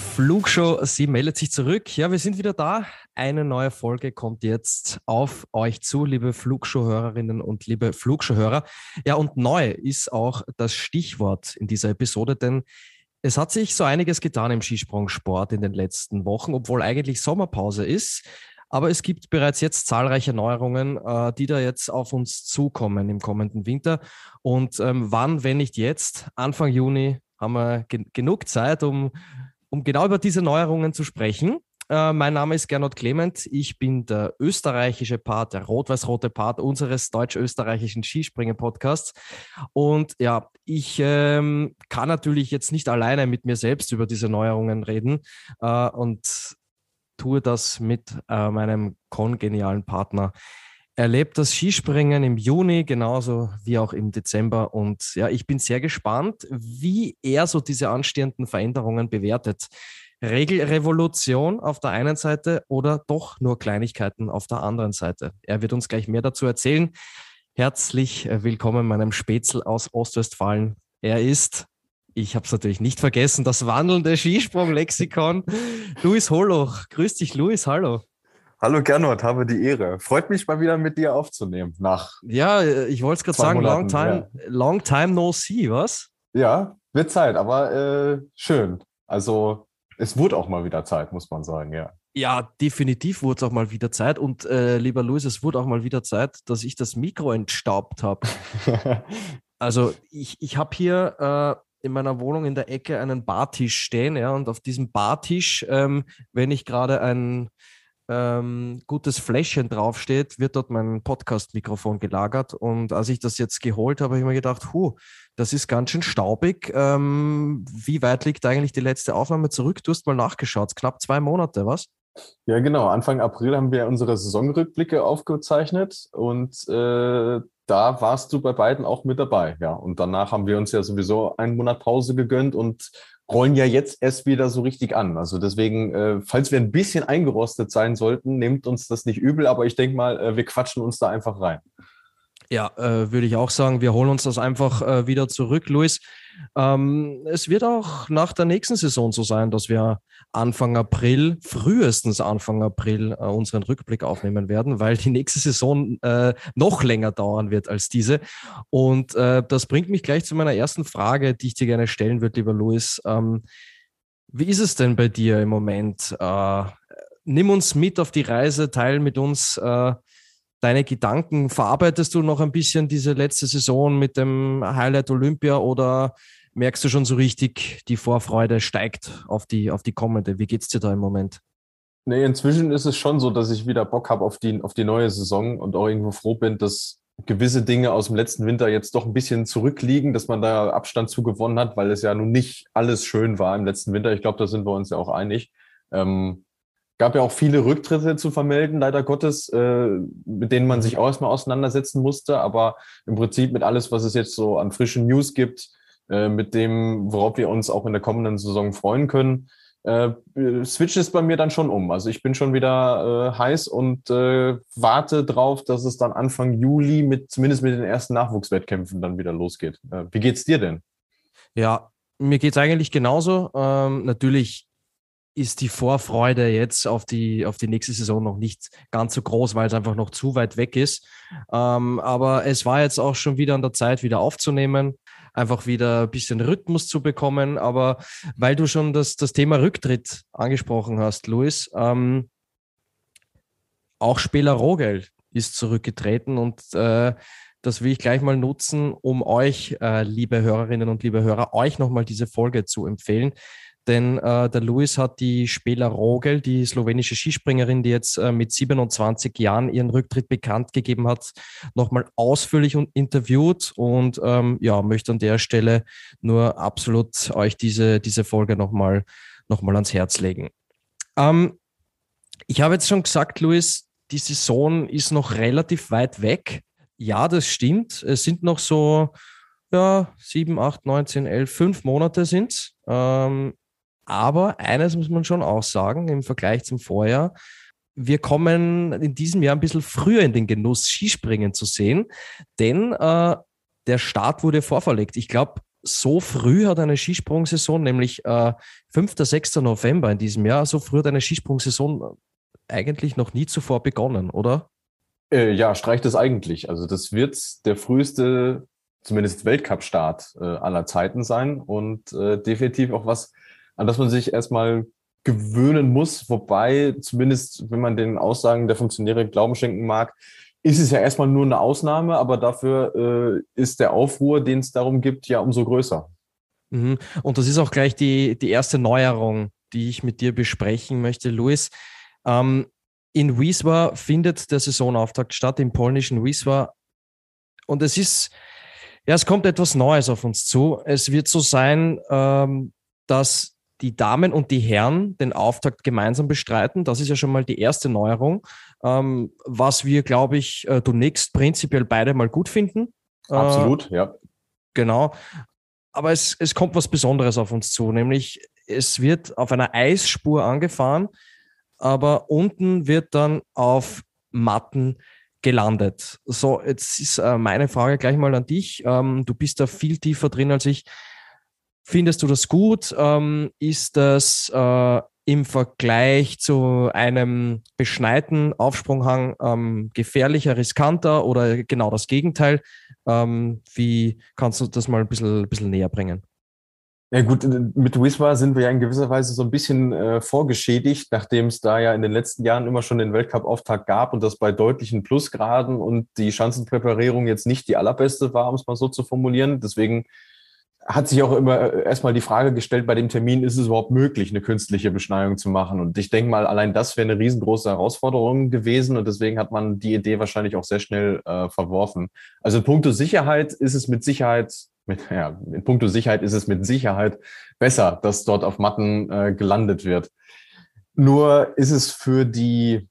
Flugshow, sie meldet sich zurück. Ja, wir sind wieder da. Eine neue Folge kommt jetzt auf euch zu, liebe Flugshow-Hörerinnen und liebe Flugshow-Hörer. Ja, und neu ist auch das Stichwort in dieser Episode, denn es hat sich so einiges getan im Skisprungsport in den letzten Wochen, obwohl eigentlich Sommerpause ist. Aber es gibt bereits jetzt zahlreiche Neuerungen, äh, die da jetzt auf uns zukommen im kommenden Winter. Und ähm, wann, wenn nicht jetzt, Anfang Juni, haben wir gen genug Zeit, um um genau über diese Neuerungen zu sprechen. Äh, mein Name ist Gernot Clement. Ich bin der österreichische Part, der rot-weiß-rote Part unseres deutsch-österreichischen Skispringen-Podcasts. Und ja, ich ähm, kann natürlich jetzt nicht alleine mit mir selbst über diese Neuerungen reden äh, und tue das mit äh, meinem kongenialen Partner erlebt das Skispringen im Juni genauso wie auch im Dezember. Und ja, ich bin sehr gespannt, wie er so diese anstehenden Veränderungen bewertet. Regelrevolution auf der einen Seite oder doch nur Kleinigkeiten auf der anderen Seite. Er wird uns gleich mehr dazu erzählen. Herzlich äh, willkommen meinem Spätzl aus Ostwestfalen. Er ist, ich habe es natürlich nicht vergessen, das wandelnde Skisprung-Lexikon. Luis Holoch. Grüß dich, Luis. Hallo. Hallo Gernot, habe die Ehre. Freut mich mal wieder mit dir aufzunehmen. Nach ja, ich wollte es gerade sagen, Monaten, long time, ja. long time no see, was? Ja, wird Zeit, aber äh, schön. Also es wurde auch mal wieder Zeit, muss man sagen, ja. Ja, definitiv wurde es auch mal wieder Zeit. Und äh, lieber Luis, es wurde auch mal wieder Zeit, dass ich das Mikro entstaubt habe. also ich, ich habe hier äh, in meiner Wohnung in der Ecke einen Bartisch stehen, ja, und auf diesem Bartisch, ähm, wenn ich gerade ein ähm, gutes Fläschchen draufsteht, wird dort mein Podcast-Mikrofon gelagert. Und als ich das jetzt geholt habe, habe ich mir gedacht, huh, das ist ganz schön staubig. Ähm, wie weit liegt eigentlich die letzte Aufnahme zurück? Du hast mal nachgeschaut, knapp zwei Monate, was? Ja, genau. Anfang April haben wir unsere Saisonrückblicke aufgezeichnet und äh, da warst du bei beiden auch mit dabei. Ja, und danach haben wir uns ja sowieso einen Monat Pause gegönnt und rollen ja jetzt erst wieder so richtig an. Also deswegen, äh, falls wir ein bisschen eingerostet sein sollten, nehmt uns das nicht übel, aber ich denke mal, äh, wir quatschen uns da einfach rein. Ja, äh, würde ich auch sagen, wir holen uns das einfach äh, wieder zurück, Luis. Ähm, es wird auch nach der nächsten Saison so sein, dass wir Anfang April, frühestens Anfang April, äh, unseren Rückblick aufnehmen werden, weil die nächste Saison äh, noch länger dauern wird als diese. Und äh, das bringt mich gleich zu meiner ersten Frage, die ich dir gerne stellen würde, lieber Luis. Ähm, wie ist es denn bei dir im Moment? Äh, nimm uns mit auf die Reise, teil mit uns deine Gedanken? Verarbeitest du noch ein bisschen diese letzte Saison mit dem Highlight Olympia oder merkst du schon so richtig, die Vorfreude steigt auf die, auf die kommende? Wie geht's dir da im Moment? Nee, inzwischen ist es schon so, dass ich wieder Bock habe auf die, auf die neue Saison und auch irgendwo froh bin, dass gewisse Dinge aus dem letzten Winter jetzt doch ein bisschen zurückliegen, dass man da Abstand zu gewonnen hat, weil es ja nun nicht alles schön war im letzten Winter. Ich glaube, da sind wir uns ja auch einig. Ähm, gab ja auch viele Rücktritte zu vermelden, leider Gottes, äh, mit denen man sich auch erstmal auseinandersetzen musste. Aber im Prinzip mit alles, was es jetzt so an frischen News gibt, äh, mit dem, worauf wir uns auch in der kommenden Saison freuen können, äh, switcht es bei mir dann schon um. Also ich bin schon wieder äh, heiß und äh, warte drauf, dass es dann Anfang Juli mit zumindest mit den ersten Nachwuchswettkämpfen dann wieder losgeht. Äh, wie geht's dir denn? Ja, mir geht's eigentlich genauso. Ähm, natürlich ist die Vorfreude jetzt auf die, auf die nächste Saison noch nicht ganz so groß, weil es einfach noch zu weit weg ist. Ähm, aber es war jetzt auch schon wieder an der Zeit, wieder aufzunehmen, einfach wieder ein bisschen Rhythmus zu bekommen. Aber weil du schon das, das Thema Rücktritt angesprochen hast, Luis, ähm, auch Spieler Rogel ist zurückgetreten und äh, das will ich gleich mal nutzen, um euch, äh, liebe Hörerinnen und liebe Hörer, euch nochmal diese Folge zu empfehlen. Denn äh, der Luis hat die Spela Rogel, die slowenische Skispringerin, die jetzt äh, mit 27 Jahren ihren Rücktritt bekannt gegeben hat, nochmal ausführlich interviewt und ähm, ja, möchte an der Stelle nur absolut euch diese, diese Folge nochmal noch mal ans Herz legen. Ähm, Ich habe jetzt schon gesagt, Luis, die Saison ist noch relativ weit weg. Ja, das stimmt. Es sind noch so ja, sieben, acht, neun, zehn, elf, fünf Monate sind es. Ähm, aber eines muss man schon auch sagen im Vergleich zum Vorjahr. Wir kommen in diesem Jahr ein bisschen früher in den Genuss, Skispringen zu sehen, denn äh, der Start wurde vorverlegt. Ich glaube, so früh hat eine Skisprungsaison, nämlich äh, 5. 6. November in diesem Jahr, so früh hat eine Skisprungsaison eigentlich noch nie zuvor begonnen, oder? Äh, ja, streicht es eigentlich. Also das wird der früheste, zumindest Weltcup-Start äh, aller Zeiten sein und äh, definitiv auch was, an das man sich erstmal gewöhnen muss. Wobei, zumindest wenn man den Aussagen der Funktionäre Glauben schenken mag, ist es ja erstmal nur eine Ausnahme, aber dafür äh, ist der Aufruhr, den es darum gibt, ja umso größer. Mhm. Und das ist auch gleich die, die erste Neuerung, die ich mit dir besprechen möchte, Luis. Ähm, in Wisła findet der Saisonauftakt statt, im polnischen Wisła. Und es ist, ja, es kommt etwas Neues auf uns zu. Es wird so sein, ähm, dass die Damen und die Herren den Auftakt gemeinsam bestreiten. Das ist ja schon mal die erste Neuerung, ähm, was wir, glaube ich, äh, zunächst prinzipiell beide mal gut finden. Äh, Absolut, äh, ja. Genau. Aber es, es kommt was Besonderes auf uns zu, nämlich es wird auf einer Eisspur angefahren, aber unten wird dann auf Matten gelandet. So, jetzt ist äh, meine Frage gleich mal an dich. Ähm, du bist da viel tiefer drin als ich. Findest du das gut? Ähm, ist das äh, im Vergleich zu einem beschneiten Aufsprunghang ähm, gefährlicher, riskanter oder genau das Gegenteil? Ähm, wie kannst du das mal ein bisschen, bisschen näher bringen? Ja gut, mit Wiswa sind wir ja in gewisser Weise so ein bisschen äh, vorgeschädigt, nachdem es da ja in den letzten Jahren immer schon den Weltcup-Auftakt gab und das bei deutlichen Plusgraden und die Schanzenpräparierung jetzt nicht die allerbeste war, um es mal so zu formulieren. Deswegen hat sich auch immer äh, erstmal die Frage gestellt, bei dem Termin ist es überhaupt möglich, eine künstliche Beschneiung zu machen? Und ich denke mal, allein das wäre eine riesengroße Herausforderung gewesen und deswegen hat man die Idee wahrscheinlich auch sehr schnell äh, verworfen. Also in puncto Sicherheit ist es mit Sicherheit, mit, ja, in puncto Sicherheit ist es mit Sicherheit besser, dass dort auf Matten äh, gelandet wird. Nur ist es für die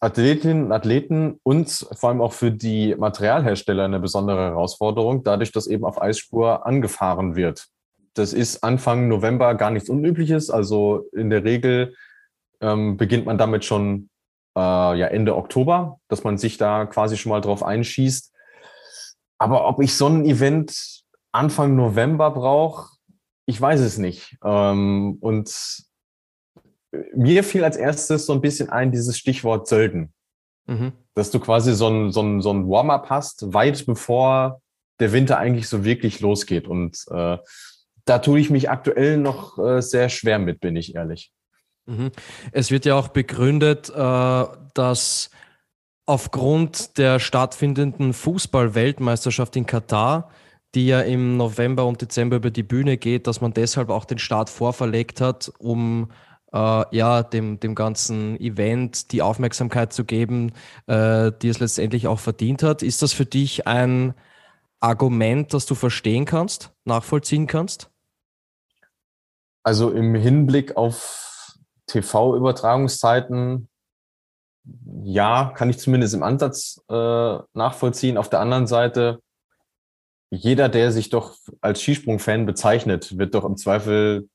Athletinnen und Athleten und vor allem auch für die Materialhersteller eine besondere Herausforderung, dadurch, dass eben auf Eisspur angefahren wird. Das ist Anfang November gar nichts Unübliches. Also in der Regel ähm, beginnt man damit schon äh, ja, Ende Oktober, dass man sich da quasi schon mal drauf einschießt. Aber ob ich so ein Event Anfang November brauche, ich weiß es nicht. Ähm, und mir fiel als erstes so ein bisschen ein dieses Stichwort Sölden. Mhm. Dass du quasi so ein, so ein, so ein Warm-up hast, weit bevor der Winter eigentlich so wirklich losgeht. Und äh, da tue ich mich aktuell noch äh, sehr schwer mit, bin ich ehrlich. Mhm. Es wird ja auch begründet, äh, dass aufgrund der stattfindenden Fußball-Weltmeisterschaft in Katar, die ja im November und Dezember über die Bühne geht, dass man deshalb auch den Start vorverlegt hat, um äh, ja, dem, dem ganzen Event die Aufmerksamkeit zu geben, äh, die es letztendlich auch verdient hat. Ist das für dich ein Argument, das du verstehen kannst, nachvollziehen kannst? Also im Hinblick auf TV-Übertragungszeiten, ja, kann ich zumindest im Ansatz äh, nachvollziehen. Auf der anderen Seite, jeder, der sich doch als Skisprung-Fan bezeichnet, wird doch im Zweifel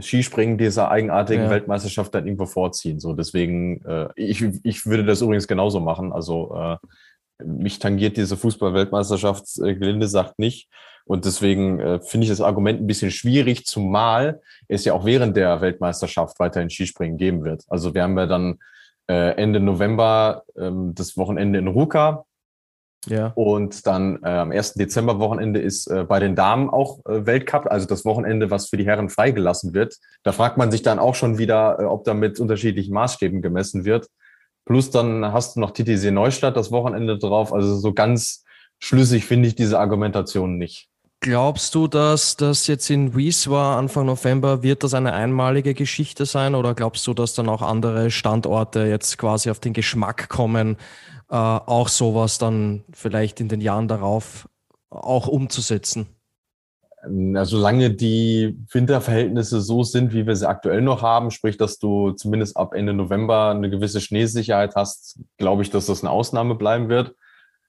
Skispringen dieser eigenartigen ja. Weltmeisterschaft dann irgendwo vorziehen. So, deswegen, äh, ich, ich würde das übrigens genauso machen. Also äh, mich tangiert diese Fußball-Weltmeisterschaft, äh, Gelinde sagt nicht. Und deswegen äh, finde ich das Argument ein bisschen schwierig, zumal es ja auch während der Weltmeisterschaft weiterhin Skispringen geben wird. Also wir haben ja dann äh, Ende November ähm, das Wochenende in Ruka, ja. Und dann äh, am 1. Dezember-Wochenende ist äh, bei den Damen auch äh, Weltcup, also das Wochenende, was für die Herren freigelassen wird. Da fragt man sich dann auch schon wieder, äh, ob da mit unterschiedlichen Maßstäben gemessen wird. Plus dann hast du noch TTC Neustadt das Wochenende drauf. Also so ganz schlüssig finde ich diese Argumentation nicht. Glaubst du, dass das jetzt in Wieswa Anfang November wird das eine einmalige Geschichte sein oder glaubst du, dass dann auch andere Standorte jetzt quasi auf den Geschmack kommen, äh, auch sowas dann vielleicht in den Jahren darauf auch umzusetzen? also solange die Winterverhältnisse so sind, wie wir sie aktuell noch haben, sprich, dass du zumindest ab Ende November eine gewisse Schneesicherheit hast, glaube ich, dass das eine Ausnahme bleiben wird.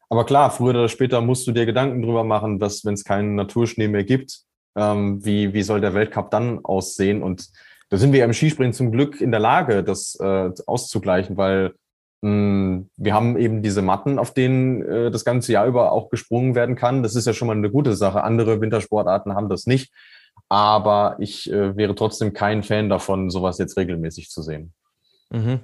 Aber klar, früher oder später musst du dir Gedanken drüber machen, dass wenn es keinen Naturschnee mehr gibt, ähm, wie, wie soll der Weltcup dann aussehen? Und da sind wir im Skispringen zum Glück in der Lage, das äh, auszugleichen, weil wir haben eben diese Matten, auf denen äh, das ganze Jahr über auch gesprungen werden kann. Das ist ja schon mal eine gute Sache. Andere Wintersportarten haben das nicht. Aber ich äh, wäre trotzdem kein Fan davon, sowas jetzt regelmäßig zu sehen. Mhm.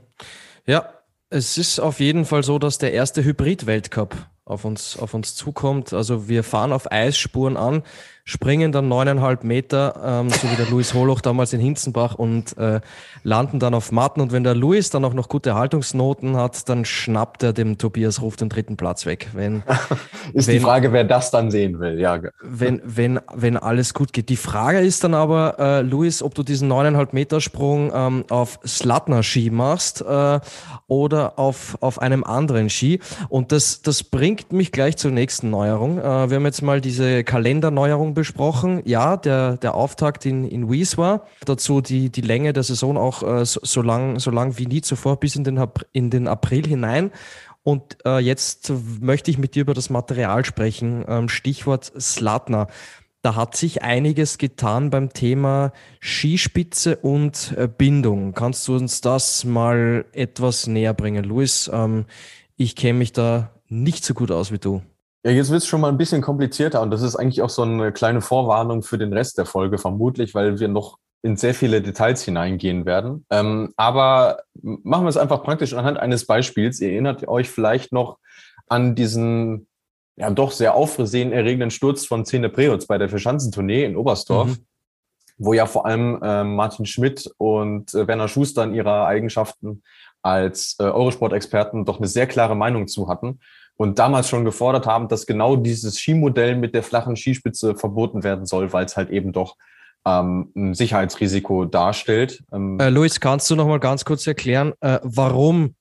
Ja, es ist auf jeden Fall so, dass der erste Hybrid-Weltcup auf uns, auf uns zukommt. Also wir fahren auf Eisspuren an springen dann neuneinhalb Meter, ähm, so wie der Luis Holoch damals in Hinzenbach und äh, landen dann auf Matten. Und wenn der Luis dann auch noch gute Haltungsnoten hat, dann schnappt er dem Tobias Ruf den dritten Platz weg. Wenn, ist wenn, die Frage, wer das dann sehen will, ja. Wenn, wenn, wenn alles gut geht. Die Frage ist dann aber, äh, Luis, ob du diesen neuneinhalb Meter Sprung ähm, auf Slatner-Ski machst äh, oder auf, auf einem anderen Ski. Und das, das bringt mich gleich zur nächsten Neuerung. Äh, wir haben jetzt mal diese Kalenderneuerung besprochen. Ja, der, der Auftakt in, in Wies war. Dazu die, die Länge der Saison auch äh, so, so, lang, so lang wie nie zuvor bis in den, in den April hinein. Und äh, jetzt möchte ich mit dir über das Material sprechen. Ähm, Stichwort Slatner. Da hat sich einiges getan beim Thema Skispitze und äh, Bindung. Kannst du uns das mal etwas näher bringen, Luis? Ähm, ich kenne mich da nicht so gut aus wie du. Ja, jetzt wird es schon mal ein bisschen komplizierter und das ist eigentlich auch so eine kleine Vorwarnung für den Rest der Folge vermutlich, weil wir noch in sehr viele Details hineingehen werden. Ähm, aber machen wir es einfach praktisch anhand eines Beispiels. Ihr erinnert euch vielleicht noch an diesen ja doch sehr aufsehenerregenden Sturz von Zene Preutz bei der Verschanzentournee in Oberstdorf, mhm. wo ja vor allem äh, Martin Schmidt und äh, Werner Schuster in ihrer Eigenschaften als äh, Eurosport-Experten doch eine sehr klare Meinung zu hatten und damals schon gefordert haben, dass genau dieses Skimodell mit der flachen Skispitze verboten werden soll, weil es halt eben doch ähm, ein Sicherheitsrisiko darstellt. Ähm, äh, Luis, kannst du noch mal ganz kurz erklären, äh, warum,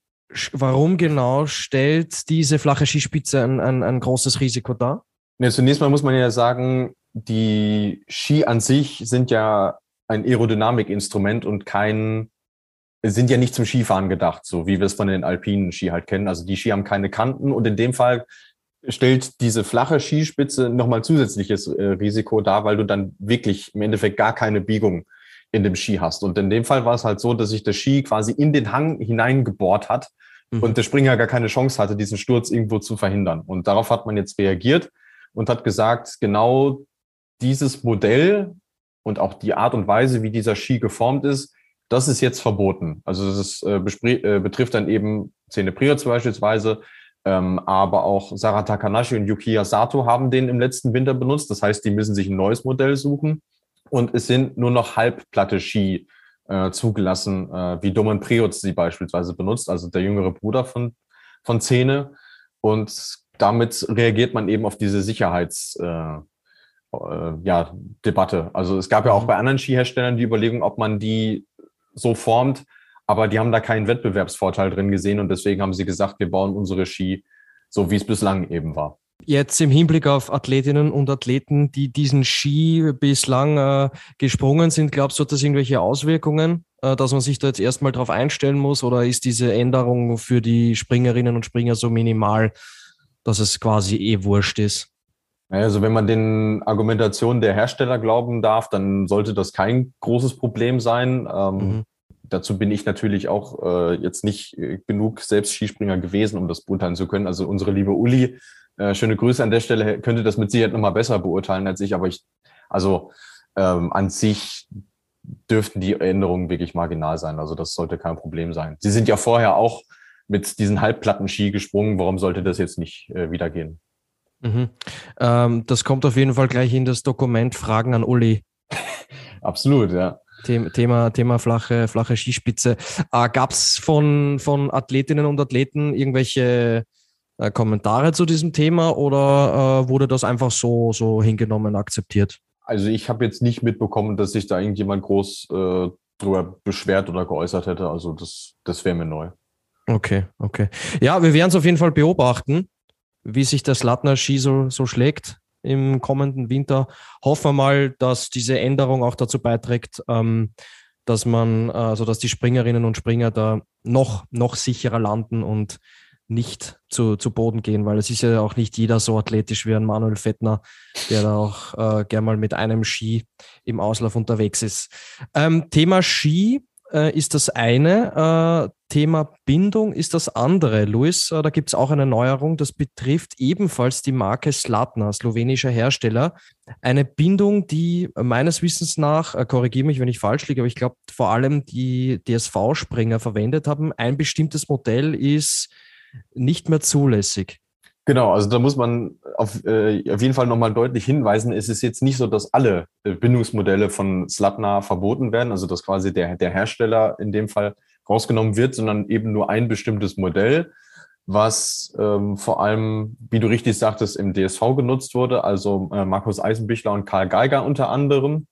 warum genau stellt diese flache Skispitze ein, ein, ein großes Risiko dar? Ja, zunächst mal muss man ja sagen, die Ski an sich sind ja ein Aerodynamikinstrument und kein sind ja nicht zum Skifahren gedacht, so wie wir es von den alpinen Ski halt kennen. Also die Ski haben keine Kanten und in dem Fall stellt diese flache Skispitze nochmal zusätzliches äh, Risiko dar, weil du dann wirklich im Endeffekt gar keine Biegung in dem Ski hast. Und in dem Fall war es halt so, dass sich der Ski quasi in den Hang hineingebohrt hat mhm. und der Springer gar keine Chance hatte, diesen Sturz irgendwo zu verhindern. Und darauf hat man jetzt reagiert und hat gesagt, genau dieses Modell und auch die Art und Weise, wie dieser Ski geformt ist, das ist jetzt verboten. Also das äh, äh, betrifft dann eben Zene Priots beispielsweise, ähm, aber auch Sarah Takanashi und Yukiya Sato haben den im letzten Winter benutzt. Das heißt, die müssen sich ein neues Modell suchen. Und es sind nur noch halbplatte Ski äh, zugelassen, äh, wie Domen Priots sie beispielsweise benutzt, also der jüngere Bruder von, von Zene. Und damit reagiert man eben auf diese Sicherheits, äh, äh, ja, Debatte. Also es gab ja auch mhm. bei anderen Skiherstellern die Überlegung, ob man die so formt. Aber die haben da keinen Wettbewerbsvorteil drin gesehen und deswegen haben sie gesagt, wir bauen unsere Ski so, wie es bislang eben war. Jetzt im Hinblick auf Athletinnen und Athleten, die diesen Ski bislang äh, gesprungen sind, glaubst du, hat das irgendwelche Auswirkungen, äh, dass man sich da jetzt erstmal drauf einstellen muss oder ist diese Änderung für die Springerinnen und Springer so minimal, dass es quasi eh wurscht ist? Also wenn man den Argumentationen der Hersteller glauben darf, dann sollte das kein großes Problem sein. Ähm, mhm. Dazu bin ich natürlich auch äh, jetzt nicht äh, genug selbst Skispringer gewesen, um das beurteilen zu können. Also unsere liebe Uli, äh, schöne Grüße an der Stelle, könnte das mit Sicherheit nochmal besser beurteilen als ich. Aber ich, also ähm, an sich dürften die Änderungen wirklich marginal sein. Also das sollte kein Problem sein. Sie sind ja vorher auch mit diesen Halbplatten-Ski gesprungen. Warum sollte das jetzt nicht äh, wieder gehen? Mhm. Ähm, das kommt auf jeden Fall gleich in das Dokument Fragen an Uli. Absolut, ja. Thema, Thema flache, flache Skispitze. Äh, Gab es von, von Athletinnen und Athleten irgendwelche äh, Kommentare zu diesem Thema oder äh, wurde das einfach so, so hingenommen, akzeptiert? Also ich habe jetzt nicht mitbekommen, dass sich da irgendjemand groß äh, drüber beschwert oder geäußert hätte. Also das, das wäre mir neu. Okay, okay. Ja, wir werden es auf jeden Fall beobachten wie sich das Latner Ski so, so schlägt im kommenden Winter. Hoffen wir mal, dass diese Änderung auch dazu beiträgt, ähm, dass man, also dass die Springerinnen und Springer da noch, noch sicherer landen und nicht zu, zu Boden gehen, weil es ist ja auch nicht jeder so athletisch wie ein Manuel Fettner, der da auch äh, gern mal mit einem Ski im Auslauf unterwegs ist. Ähm, Thema Ski äh, ist das eine. Äh, Thema Bindung ist das andere. Luis, äh, da gibt es auch eine Neuerung. Das betrifft ebenfalls die Marke Slatna, slowenischer Hersteller. Eine Bindung, die meines Wissens nach, äh, korrigiere mich, wenn ich falsch liege, aber ich glaube, vor allem die DSV-Springer verwendet haben. Ein bestimmtes Modell ist nicht mehr zulässig. Genau, also da muss man auf, äh, auf jeden Fall nochmal deutlich hinweisen, es ist jetzt nicht so, dass alle äh, Bindungsmodelle von Slatna verboten werden, also dass quasi der, der Hersteller in dem Fall rausgenommen wird, sondern eben nur ein bestimmtes Modell, was ähm, vor allem, wie du richtig sagtest, im DSV genutzt wurde, also äh, Markus Eisenbichler und Karl Geiger unter anderem.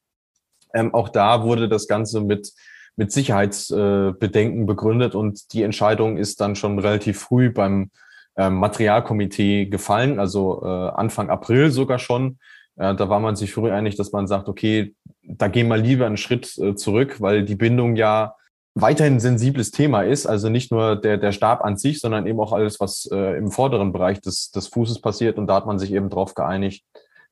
Ähm, auch da wurde das Ganze mit, mit Sicherheitsbedenken äh, begründet und die Entscheidung ist dann schon relativ früh beim ähm, Materialkomitee gefallen, also äh, Anfang April sogar schon. Äh, da war man sich früh einig, dass man sagt, okay, da gehen wir lieber einen Schritt äh, zurück, weil die Bindung ja weiterhin ein sensibles Thema ist. Also nicht nur der, der Stab an sich, sondern eben auch alles, was äh, im vorderen Bereich des, des Fußes passiert. Und da hat man sich eben darauf geeinigt,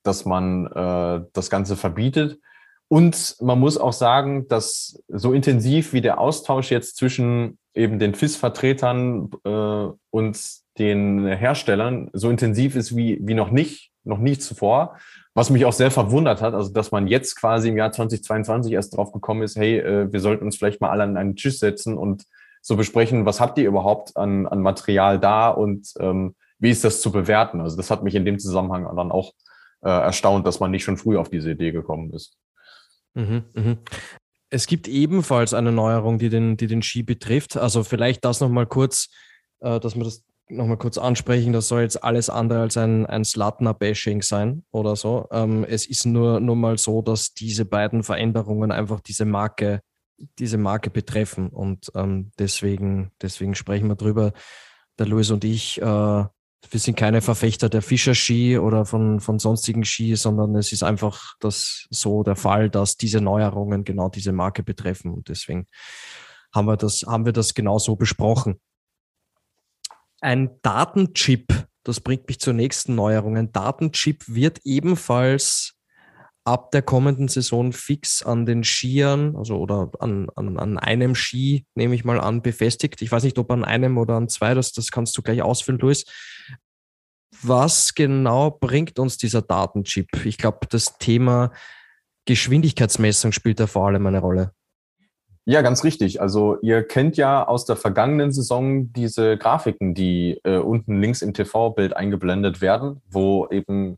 dass man äh, das Ganze verbietet. Und man muss auch sagen, dass so intensiv wie der Austausch jetzt zwischen eben den FIS-Vertretern äh, und den Herstellern so intensiv ist wie, wie noch nicht, noch nicht zuvor. Was mich auch sehr verwundert hat, also dass man jetzt quasi im Jahr 2022 erst drauf gekommen ist, hey, äh, wir sollten uns vielleicht mal alle an einen Tisch setzen und so besprechen, was habt ihr überhaupt an, an Material da und ähm, wie ist das zu bewerten? Also das hat mich in dem Zusammenhang dann auch äh, erstaunt, dass man nicht schon früh auf diese Idee gekommen ist. Mhm, mh. Es gibt ebenfalls eine Neuerung, die den, die den Ski betrifft. Also vielleicht das nochmal kurz, äh, dass wir das nochmal kurz ansprechen, das soll jetzt alles andere als ein, ein Slatner-Bashing sein oder so. Ähm, es ist nur, nur mal so, dass diese beiden Veränderungen einfach diese Marke, diese Marke betreffen. Und ähm, deswegen, deswegen sprechen wir drüber. Der Louis und ich, äh, wir sind keine Verfechter der Fischer-Ski oder von, von sonstigen Ski, sondern es ist einfach das so der Fall, dass diese Neuerungen genau diese Marke betreffen. Und deswegen haben wir das, haben wir das genau so besprochen. Ein Datenchip, das bringt mich zur nächsten Neuerung. Ein Datenchip wird ebenfalls ab der kommenden Saison fix an den Skiern, also oder an, an, an einem Ski, nehme ich mal an, befestigt. Ich weiß nicht, ob an einem oder an zwei, das, das kannst du gleich ausfüllen, Luis. Was genau bringt uns dieser Datenchip? Ich glaube, das Thema Geschwindigkeitsmessung spielt da vor allem eine Rolle. Ja, ganz richtig. Also ihr kennt ja aus der vergangenen Saison diese Grafiken, die äh, unten links im TV-Bild eingeblendet werden, wo eben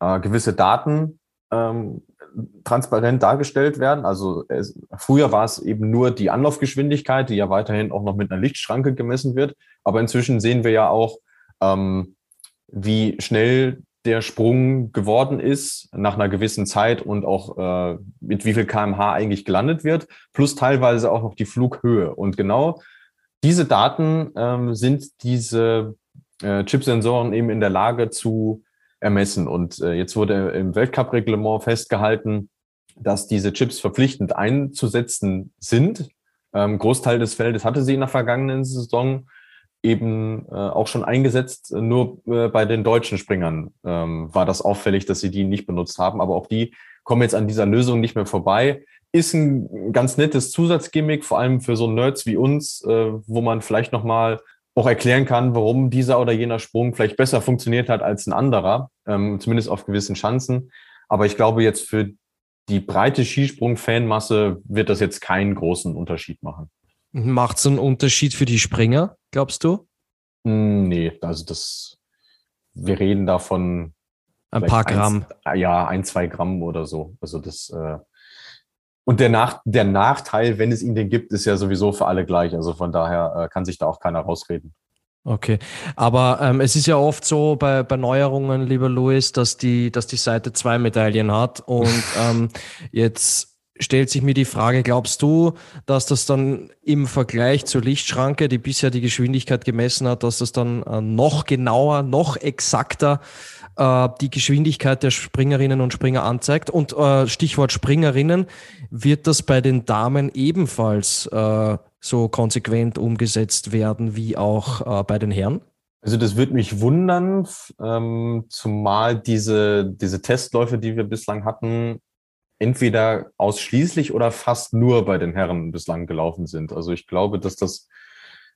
äh, gewisse Daten ähm, transparent dargestellt werden. Also es, früher war es eben nur die Anlaufgeschwindigkeit, die ja weiterhin auch noch mit einer Lichtschranke gemessen wird. Aber inzwischen sehen wir ja auch, ähm, wie schnell der Sprung geworden ist nach einer gewissen Zeit und auch äh, mit wie viel kmh eigentlich gelandet wird, plus teilweise auch noch die Flughöhe. Und genau diese Daten ähm, sind diese äh, Chipsensoren eben in der Lage zu ermessen. Und äh, jetzt wurde im Weltcup-Reglement festgehalten, dass diese Chips verpflichtend einzusetzen sind. Ähm, Großteil des Feldes hatte sie in der vergangenen Saison eben äh, auch schon eingesetzt. Nur äh, bei den deutschen Springern ähm, war das auffällig, dass sie die nicht benutzt haben. Aber auch die kommen jetzt an dieser Lösung nicht mehr vorbei. Ist ein ganz nettes Zusatzgimmick, vor allem für so Nerds wie uns, äh, wo man vielleicht nochmal auch erklären kann, warum dieser oder jener Sprung vielleicht besser funktioniert hat als ein anderer, ähm, zumindest auf gewissen Chancen. Aber ich glaube, jetzt für die breite Skisprung-Fanmasse wird das jetzt keinen großen Unterschied machen. Macht es einen Unterschied für die Springer, glaubst du? Hm, nee, also das, wir reden davon. Ein paar Gramm. Ein, ja, ein, zwei Gramm oder so. Also das, äh, und der, Nach der Nachteil, wenn es ihn den gibt, ist ja sowieso für alle gleich. Also von daher äh, kann sich da auch keiner rausreden. Okay, aber ähm, es ist ja oft so bei, bei Neuerungen, lieber Louis, dass die, dass die Seite zwei Medaillen hat und ähm, jetzt stellt sich mir die Frage, glaubst du, dass das dann im Vergleich zur Lichtschranke, die bisher die Geschwindigkeit gemessen hat, dass das dann äh, noch genauer, noch exakter äh, die Geschwindigkeit der Springerinnen und Springer anzeigt. Und äh, Stichwort Springerinnen, wird das bei den Damen ebenfalls äh, so konsequent umgesetzt werden wie auch äh, bei den Herren? Also das würde mich wundern, ähm, zumal diese, diese Testläufe, die wir bislang hatten, entweder ausschließlich oder fast nur bei den Herren bislang gelaufen sind. Also ich glaube, dass das,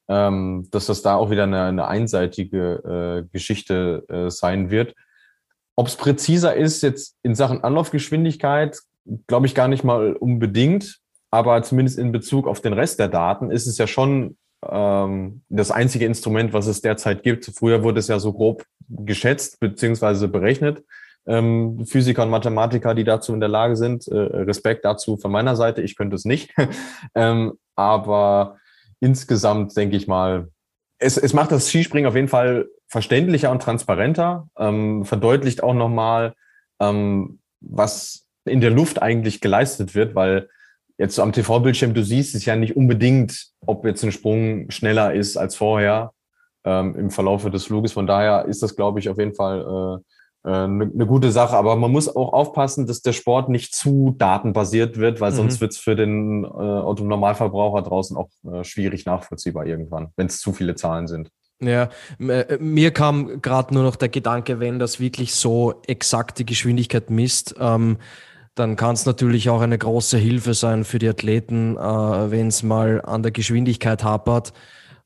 ähm, dass das da auch wieder eine, eine einseitige äh, Geschichte äh, sein wird. Ob es präziser ist jetzt in Sachen Anlaufgeschwindigkeit, glaube ich gar nicht mal unbedingt. Aber zumindest in Bezug auf den Rest der Daten ist es ja schon ähm, das einzige Instrument, was es derzeit gibt. Früher wurde es ja so grob geschätzt beziehungsweise berechnet. Ähm, Physiker und Mathematiker, die dazu in der Lage sind. Äh, Respekt dazu von meiner Seite. Ich könnte es nicht. ähm, aber insgesamt denke ich mal, es, es macht das Skispringen auf jeden Fall verständlicher und transparenter, ähm, verdeutlicht auch nochmal, ähm, was in der Luft eigentlich geleistet wird, weil jetzt am TV-Bildschirm, du siehst es ja nicht unbedingt, ob jetzt ein Sprung schneller ist als vorher ähm, im Verlauf des Fluges. Von daher ist das, glaube ich, auf jeden Fall äh, eine, eine gute Sache. Aber man muss auch aufpassen, dass der Sport nicht zu datenbasiert wird, weil mhm. sonst wird es für den äh, Autonormalverbraucher draußen auch äh, schwierig nachvollziehbar irgendwann, wenn es zu viele Zahlen sind. Ja, äh, mir kam gerade nur noch der Gedanke, wenn das wirklich so exakt die Geschwindigkeit misst, ähm, dann kann es natürlich auch eine große Hilfe sein für die Athleten, äh, wenn es mal an der Geschwindigkeit hapert,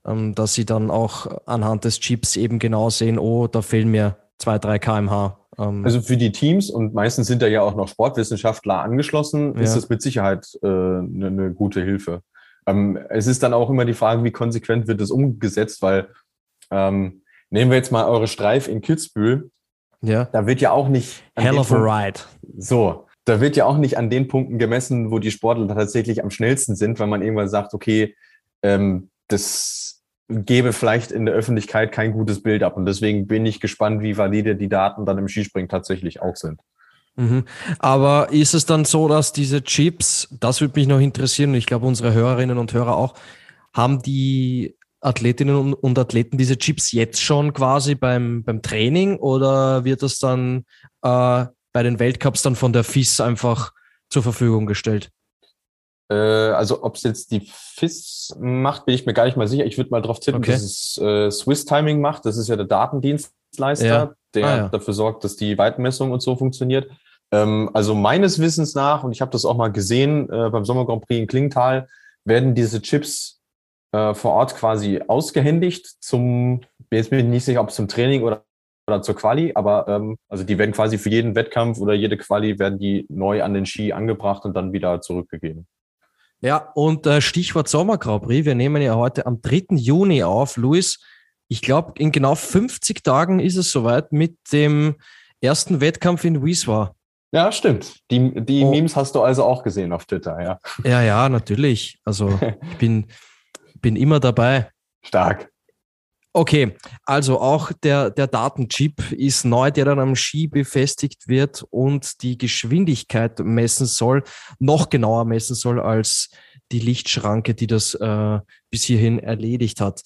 ähm, dass sie dann auch anhand des Chips eben genau sehen, oh, da fehlen mir zwei, drei kmh. Ähm. Also für die Teams und meistens sind da ja auch noch Sportwissenschaftler angeschlossen, ja. ist das mit Sicherheit eine äh, ne, ne gute Hilfe. Ähm, es ist dann auch immer die Frage, wie konsequent wird das umgesetzt, weil ähm, nehmen wir jetzt mal eure Streif in Kitzbühel. Ja. Da wird ja auch nicht. Hell of a ride. So da wird ja auch nicht an den Punkten gemessen, wo die Sportler tatsächlich am schnellsten sind, weil man irgendwann sagt, okay, ähm, das gebe vielleicht in der Öffentlichkeit kein gutes Bild ab. Und deswegen bin ich gespannt, wie valide die Daten dann im Skispringen tatsächlich auch sind. Mhm. Aber ist es dann so, dass diese Chips, das würde mich noch interessieren, ich glaube unsere Hörerinnen und Hörer auch, haben die Athletinnen und Athleten diese Chips jetzt schon quasi beim, beim Training oder wird das dann äh, bei den Weltcups dann von der FIS einfach zur Verfügung gestellt? Äh, also ob es jetzt die FIS macht, bin ich mir gar nicht mal sicher. Ich würde mal darauf tippen, okay. dass es äh, Swiss Timing macht. Das ist ja der Datendienstleister, ja. der ah, ja. dafür sorgt, dass die Weitenmessung und so funktioniert. Ähm, also meines Wissens nach, und ich habe das auch mal gesehen äh, beim Sommer Grand Prix in Klingenthal, werden diese Chips äh, vor Ort quasi ausgehändigt zum, jetzt bin ich nicht sicher, ob es zum Training oder oder zur Quali, aber ähm, also die werden quasi für jeden Wettkampf oder jede Quali werden die neu an den Ski angebracht und dann wieder zurückgegeben. Ja, und äh, Stichwort Sommer Grand Prix. Wir nehmen ja heute am 3. Juni auf. Luis, ich glaube, in genau 50 Tagen ist es soweit mit dem ersten Wettkampf in Wieswa. Ja, stimmt. Die, die oh. Memes hast du also auch gesehen auf Twitter, ja. Ja, ja, natürlich. Also ich bin, bin immer dabei. Stark. Okay, also auch der, der Datenchip ist neu, der dann am Ski befestigt wird und die Geschwindigkeit messen soll, noch genauer messen soll als die Lichtschranke, die das äh, bis hierhin erledigt hat.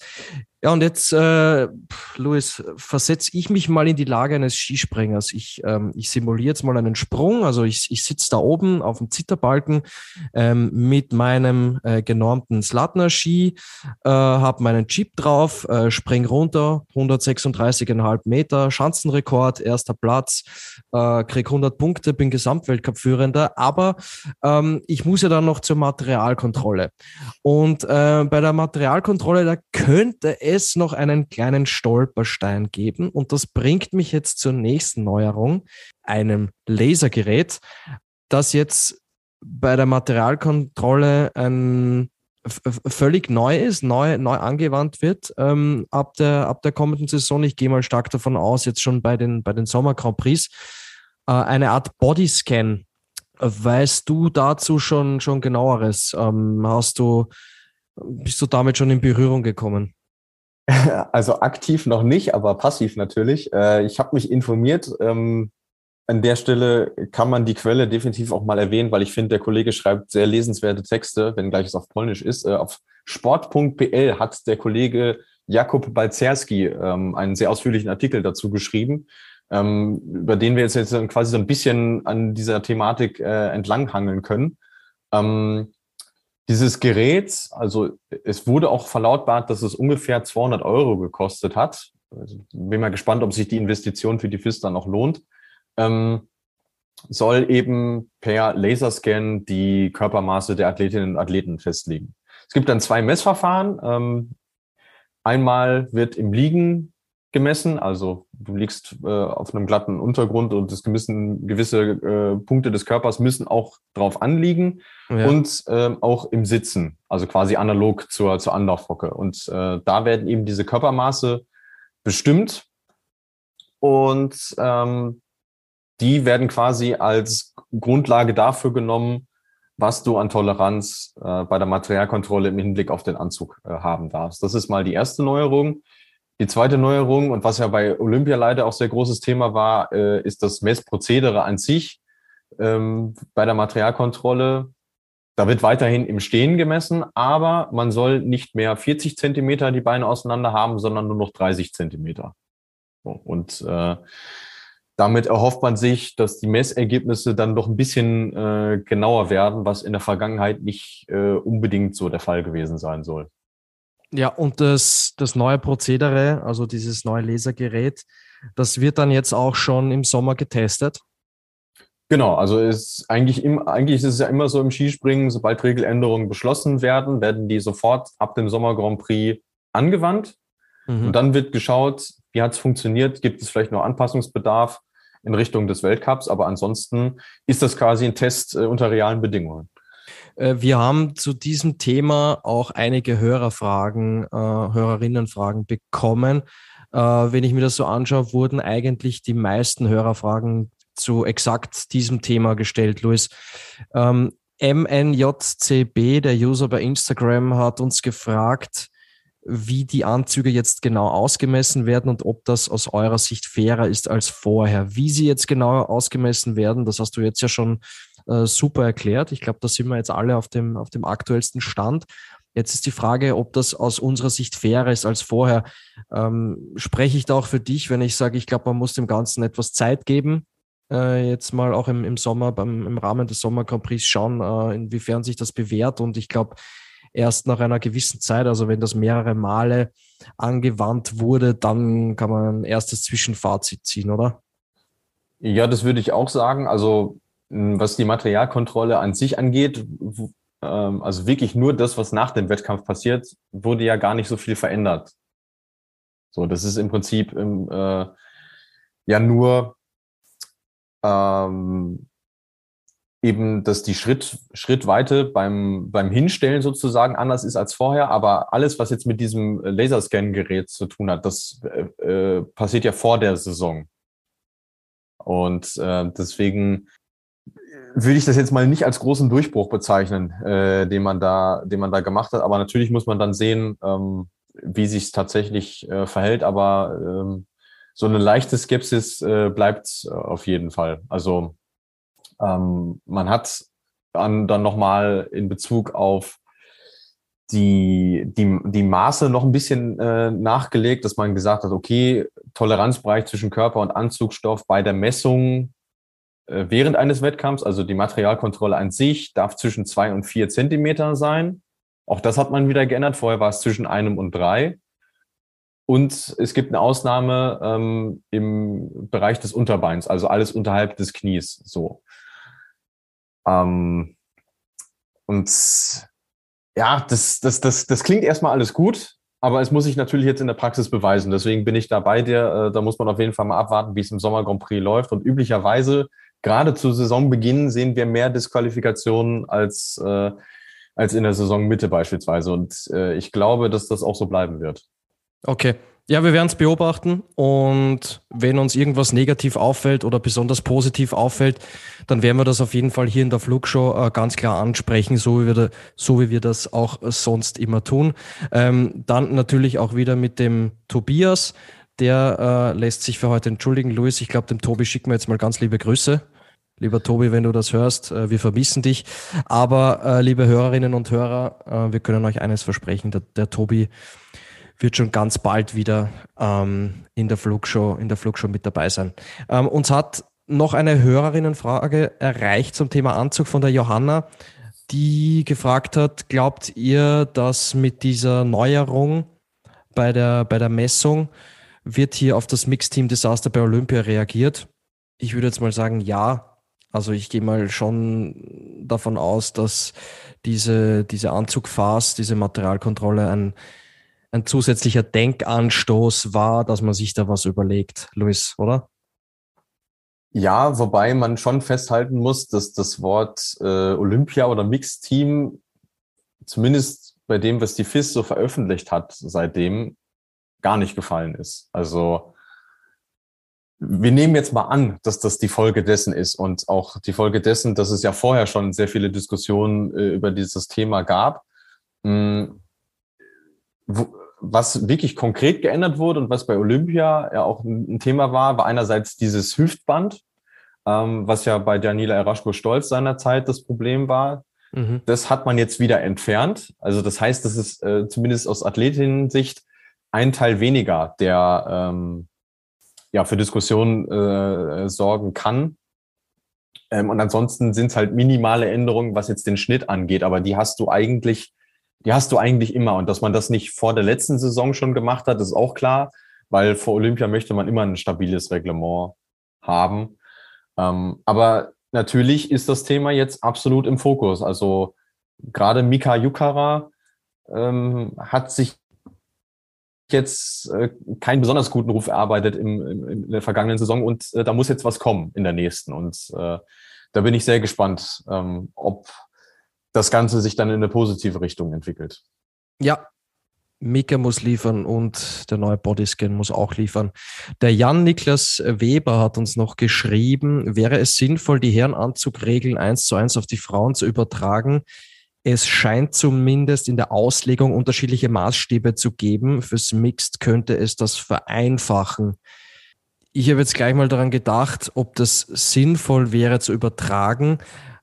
Ja, und jetzt, äh, Luis, versetze ich mich mal in die Lage eines Skisprengers. Ich, ähm, ich simuliere jetzt mal einen Sprung. Also ich, ich sitze da oben auf dem Zitterbalken ähm, mit meinem äh, genormten Slatner-Ski, äh, habe meinen Chip drauf, äh, spring runter, 136,5 Meter, Schanzenrekord, erster Platz, äh, krieg 100 Punkte, bin Gesamtweltcup-Führender. Aber ähm, ich muss ja dann noch zur Materialkontrolle. Und äh, bei der Materialkontrolle, da könnte es es noch einen kleinen Stolperstein geben. Und das bringt mich jetzt zur nächsten Neuerung, einem Lasergerät, das jetzt bei der Materialkontrolle ein völlig neu ist, neu, neu angewandt wird ähm, ab, der, ab der kommenden Saison. Ich gehe mal stark davon aus, jetzt schon bei den, bei den Sommer Grand Prix, äh, eine Art Bodyscan. Weißt du dazu schon, schon genaueres? Ähm, hast du, bist du damit schon in Berührung gekommen? Also aktiv noch nicht, aber passiv natürlich. Äh, ich habe mich informiert. Ähm, an der Stelle kann man die Quelle definitiv auch mal erwähnen, weil ich finde, der Kollege schreibt sehr lesenswerte Texte, wenngleich es auf Polnisch ist. Äh, auf sport.pl hat der Kollege Jakub Balzerski ähm, einen sehr ausführlichen Artikel dazu geschrieben. ähm, über den wir jetzt, jetzt quasi so ein bisschen an dieser Thematik äh, entlanghangeln können. Dieses Gerät, also es wurde auch verlautbart, dass es ungefähr 200 Euro gekostet hat. Also bin mal gespannt, ob sich die Investition für die FIS dann noch lohnt. Ähm, soll eben per Laserscan die Körpermaße der Athletinnen und Athleten festlegen. Es gibt dann zwei Messverfahren. Ähm, einmal wird im Liegen gemessen. Also du liegst äh, auf einem glatten Untergrund und es müssen gewisse äh, Punkte des Körpers müssen auch drauf anliegen ja. und äh, auch im Sitzen, also quasi analog zur, zur Anlaufhocke. Und äh, da werden eben diese Körpermaße bestimmt und ähm, die werden quasi als Grundlage dafür genommen, was du an Toleranz äh, bei der Materialkontrolle im Hinblick auf den Anzug äh, haben darfst. Das ist mal die erste Neuerung. Die zweite Neuerung und was ja bei Olympia leider auch sehr großes Thema war, äh, ist das Messprozedere an sich ähm, bei der Materialkontrolle. Da wird weiterhin im Stehen gemessen, aber man soll nicht mehr 40 Zentimeter die Beine auseinander haben, sondern nur noch 30 Zentimeter. Und äh, damit erhofft man sich, dass die Messergebnisse dann doch ein bisschen äh, genauer werden, was in der Vergangenheit nicht äh, unbedingt so der Fall gewesen sein soll. Ja, und das, das neue Prozedere, also dieses neue Lasergerät, das wird dann jetzt auch schon im Sommer getestet. Genau, also ist eigentlich, im, eigentlich ist es ja immer so im Skispringen, sobald Regeländerungen beschlossen werden, werden die sofort ab dem Sommer Grand Prix angewandt. Mhm. Und dann wird geschaut, wie hat es funktioniert, gibt es vielleicht noch Anpassungsbedarf in Richtung des Weltcups, aber ansonsten ist das quasi ein Test äh, unter realen Bedingungen. Äh, wir haben zu diesem Thema auch einige Hörerfragen, äh, Hörerinnenfragen bekommen. Äh, wenn ich mir das so anschaue, wurden eigentlich die meisten Hörerfragen zu exakt diesem Thema gestellt, Luis. Ähm, MNJCB, der User bei Instagram, hat uns gefragt, wie die Anzüge jetzt genau ausgemessen werden und ob das aus eurer Sicht fairer ist als vorher. Wie sie jetzt genau ausgemessen werden, das hast du jetzt ja schon äh, super erklärt. Ich glaube, da sind wir jetzt alle auf dem, auf dem aktuellsten Stand. Jetzt ist die Frage, ob das aus unserer Sicht fairer ist als vorher. Ähm, spreche ich da auch für dich, wenn ich sage, ich glaube, man muss dem Ganzen etwas Zeit geben, äh, jetzt mal auch im, im Sommer, beim, im Rahmen des Sommer Grand schauen, äh, inwiefern sich das bewährt. Und ich glaube, erst nach einer gewissen Zeit, also wenn das mehrere Male angewandt wurde, dann kann man ein erstes Zwischenfazit ziehen, oder? Ja, das würde ich auch sagen. Also was die Materialkontrolle an sich angeht, ähm, also wirklich nur das, was nach dem Wettkampf passiert, wurde ja gar nicht so viel verändert. So, das ist im Prinzip im, äh, ja nur ähm, eben, dass die Schritt, Schrittweite beim, beim Hinstellen sozusagen anders ist als vorher, aber alles, was jetzt mit diesem Laserscan-Gerät zu tun hat, das äh, äh, passiert ja vor der Saison. Und äh, deswegen würde ich das jetzt mal nicht als großen Durchbruch bezeichnen, äh, den man da, den man da gemacht hat. Aber natürlich muss man dann sehen, ähm, wie sich es tatsächlich äh, verhält. Aber ähm, so eine leichte Skepsis äh, bleibt äh, auf jeden Fall. Also ähm, man hat dann, dann nochmal in Bezug auf die, die, die Maße noch ein bisschen äh, nachgelegt, dass man gesagt hat, okay, Toleranzbereich zwischen Körper und Anzugstoff bei der Messung während eines Wettkampfs, also die Materialkontrolle an sich, darf zwischen zwei und vier Zentimeter sein. Auch das hat man wieder geändert. Vorher war es zwischen einem und drei. Und es gibt eine Ausnahme ähm, im Bereich des Unterbeins, also alles unterhalb des Knies. So. Ähm, und ja, das, das, das, das klingt erstmal alles gut, aber es muss sich natürlich jetzt in der Praxis beweisen. Deswegen bin ich da bei dir. Äh, da muss man auf jeden Fall mal abwarten, wie es im Sommer Grand Prix läuft. Und üblicherweise gerade zu Saisonbeginn sehen wir mehr Disqualifikationen als, äh, als in der Saisonmitte beispielsweise. Und äh, ich glaube, dass das auch so bleiben wird. Okay. Ja, wir werden es beobachten und wenn uns irgendwas negativ auffällt oder besonders positiv auffällt, dann werden wir das auf jeden Fall hier in der Flugshow äh, ganz klar ansprechen, so wie wir, da, so wie wir das auch sonst immer tun. Ähm, dann natürlich auch wieder mit dem Tobias, der äh, lässt sich für heute entschuldigen. Luis, ich glaube, dem Tobi schicken wir jetzt mal ganz liebe Grüße. Lieber Tobi, wenn du das hörst, äh, wir vermissen dich. Aber äh, liebe Hörerinnen und Hörer, äh, wir können euch eines versprechen, der, der Tobi wird schon ganz bald wieder ähm, in der Flugshow, in der Flugshow mit dabei sein. Ähm, uns hat noch eine Hörerinnenfrage erreicht zum Thema Anzug von der Johanna, die gefragt hat, glaubt ihr, dass mit dieser Neuerung bei der, bei der Messung wird hier auf das Mixteam-Desaster bei Olympia reagiert? Ich würde jetzt mal sagen, ja. Also ich gehe mal schon davon aus, dass diese, diese Anzugphase, diese Materialkontrolle ein, ein zusätzlicher Denkanstoß war, dass man sich da was überlegt, Luis, oder? Ja, wobei man schon festhalten muss, dass das Wort äh, Olympia oder Mixteam zumindest bei dem, was die FIS so veröffentlicht hat, seitdem gar nicht gefallen ist. Also wir nehmen jetzt mal an, dass das die Folge dessen ist und auch die Folge dessen, dass es ja vorher schon sehr viele Diskussionen äh, über dieses Thema gab. Hm, wo, was wirklich konkret geändert wurde und was bei Olympia ja auch ein Thema war, war einerseits dieses Hüftband, ähm, was ja bei Daniela Eraschko-Stolz seinerzeit das Problem war. Mhm. Das hat man jetzt wieder entfernt. Also das heißt, das ist äh, zumindest aus Athletinnen-Sicht ein Teil weniger, der ähm, ja für Diskussionen äh, sorgen kann. Ähm, und ansonsten sind es halt minimale Änderungen, was jetzt den Schnitt angeht, aber die hast du eigentlich die hast du eigentlich immer. Und dass man das nicht vor der letzten Saison schon gemacht hat, ist auch klar, weil vor Olympia möchte man immer ein stabiles Reglement haben. Ähm, aber natürlich ist das Thema jetzt absolut im Fokus. Also gerade Mika Yukara ähm, hat sich jetzt äh, keinen besonders guten Ruf erarbeitet im, im, in der vergangenen Saison und äh, da muss jetzt was kommen in der nächsten. Und äh, da bin ich sehr gespannt, ähm, ob das Ganze sich dann in eine positive Richtung entwickelt. Ja, Mika muss liefern und der neue Bodyscan muss auch liefern. Der Jan-Niklas Weber hat uns noch geschrieben, wäre es sinnvoll, die Herrenanzugregeln eins zu eins auf die Frauen zu übertragen? Es scheint zumindest in der Auslegung unterschiedliche Maßstäbe zu geben. Fürs Mixed könnte es das vereinfachen. Ich habe jetzt gleich mal daran gedacht, ob das sinnvoll wäre zu übertragen.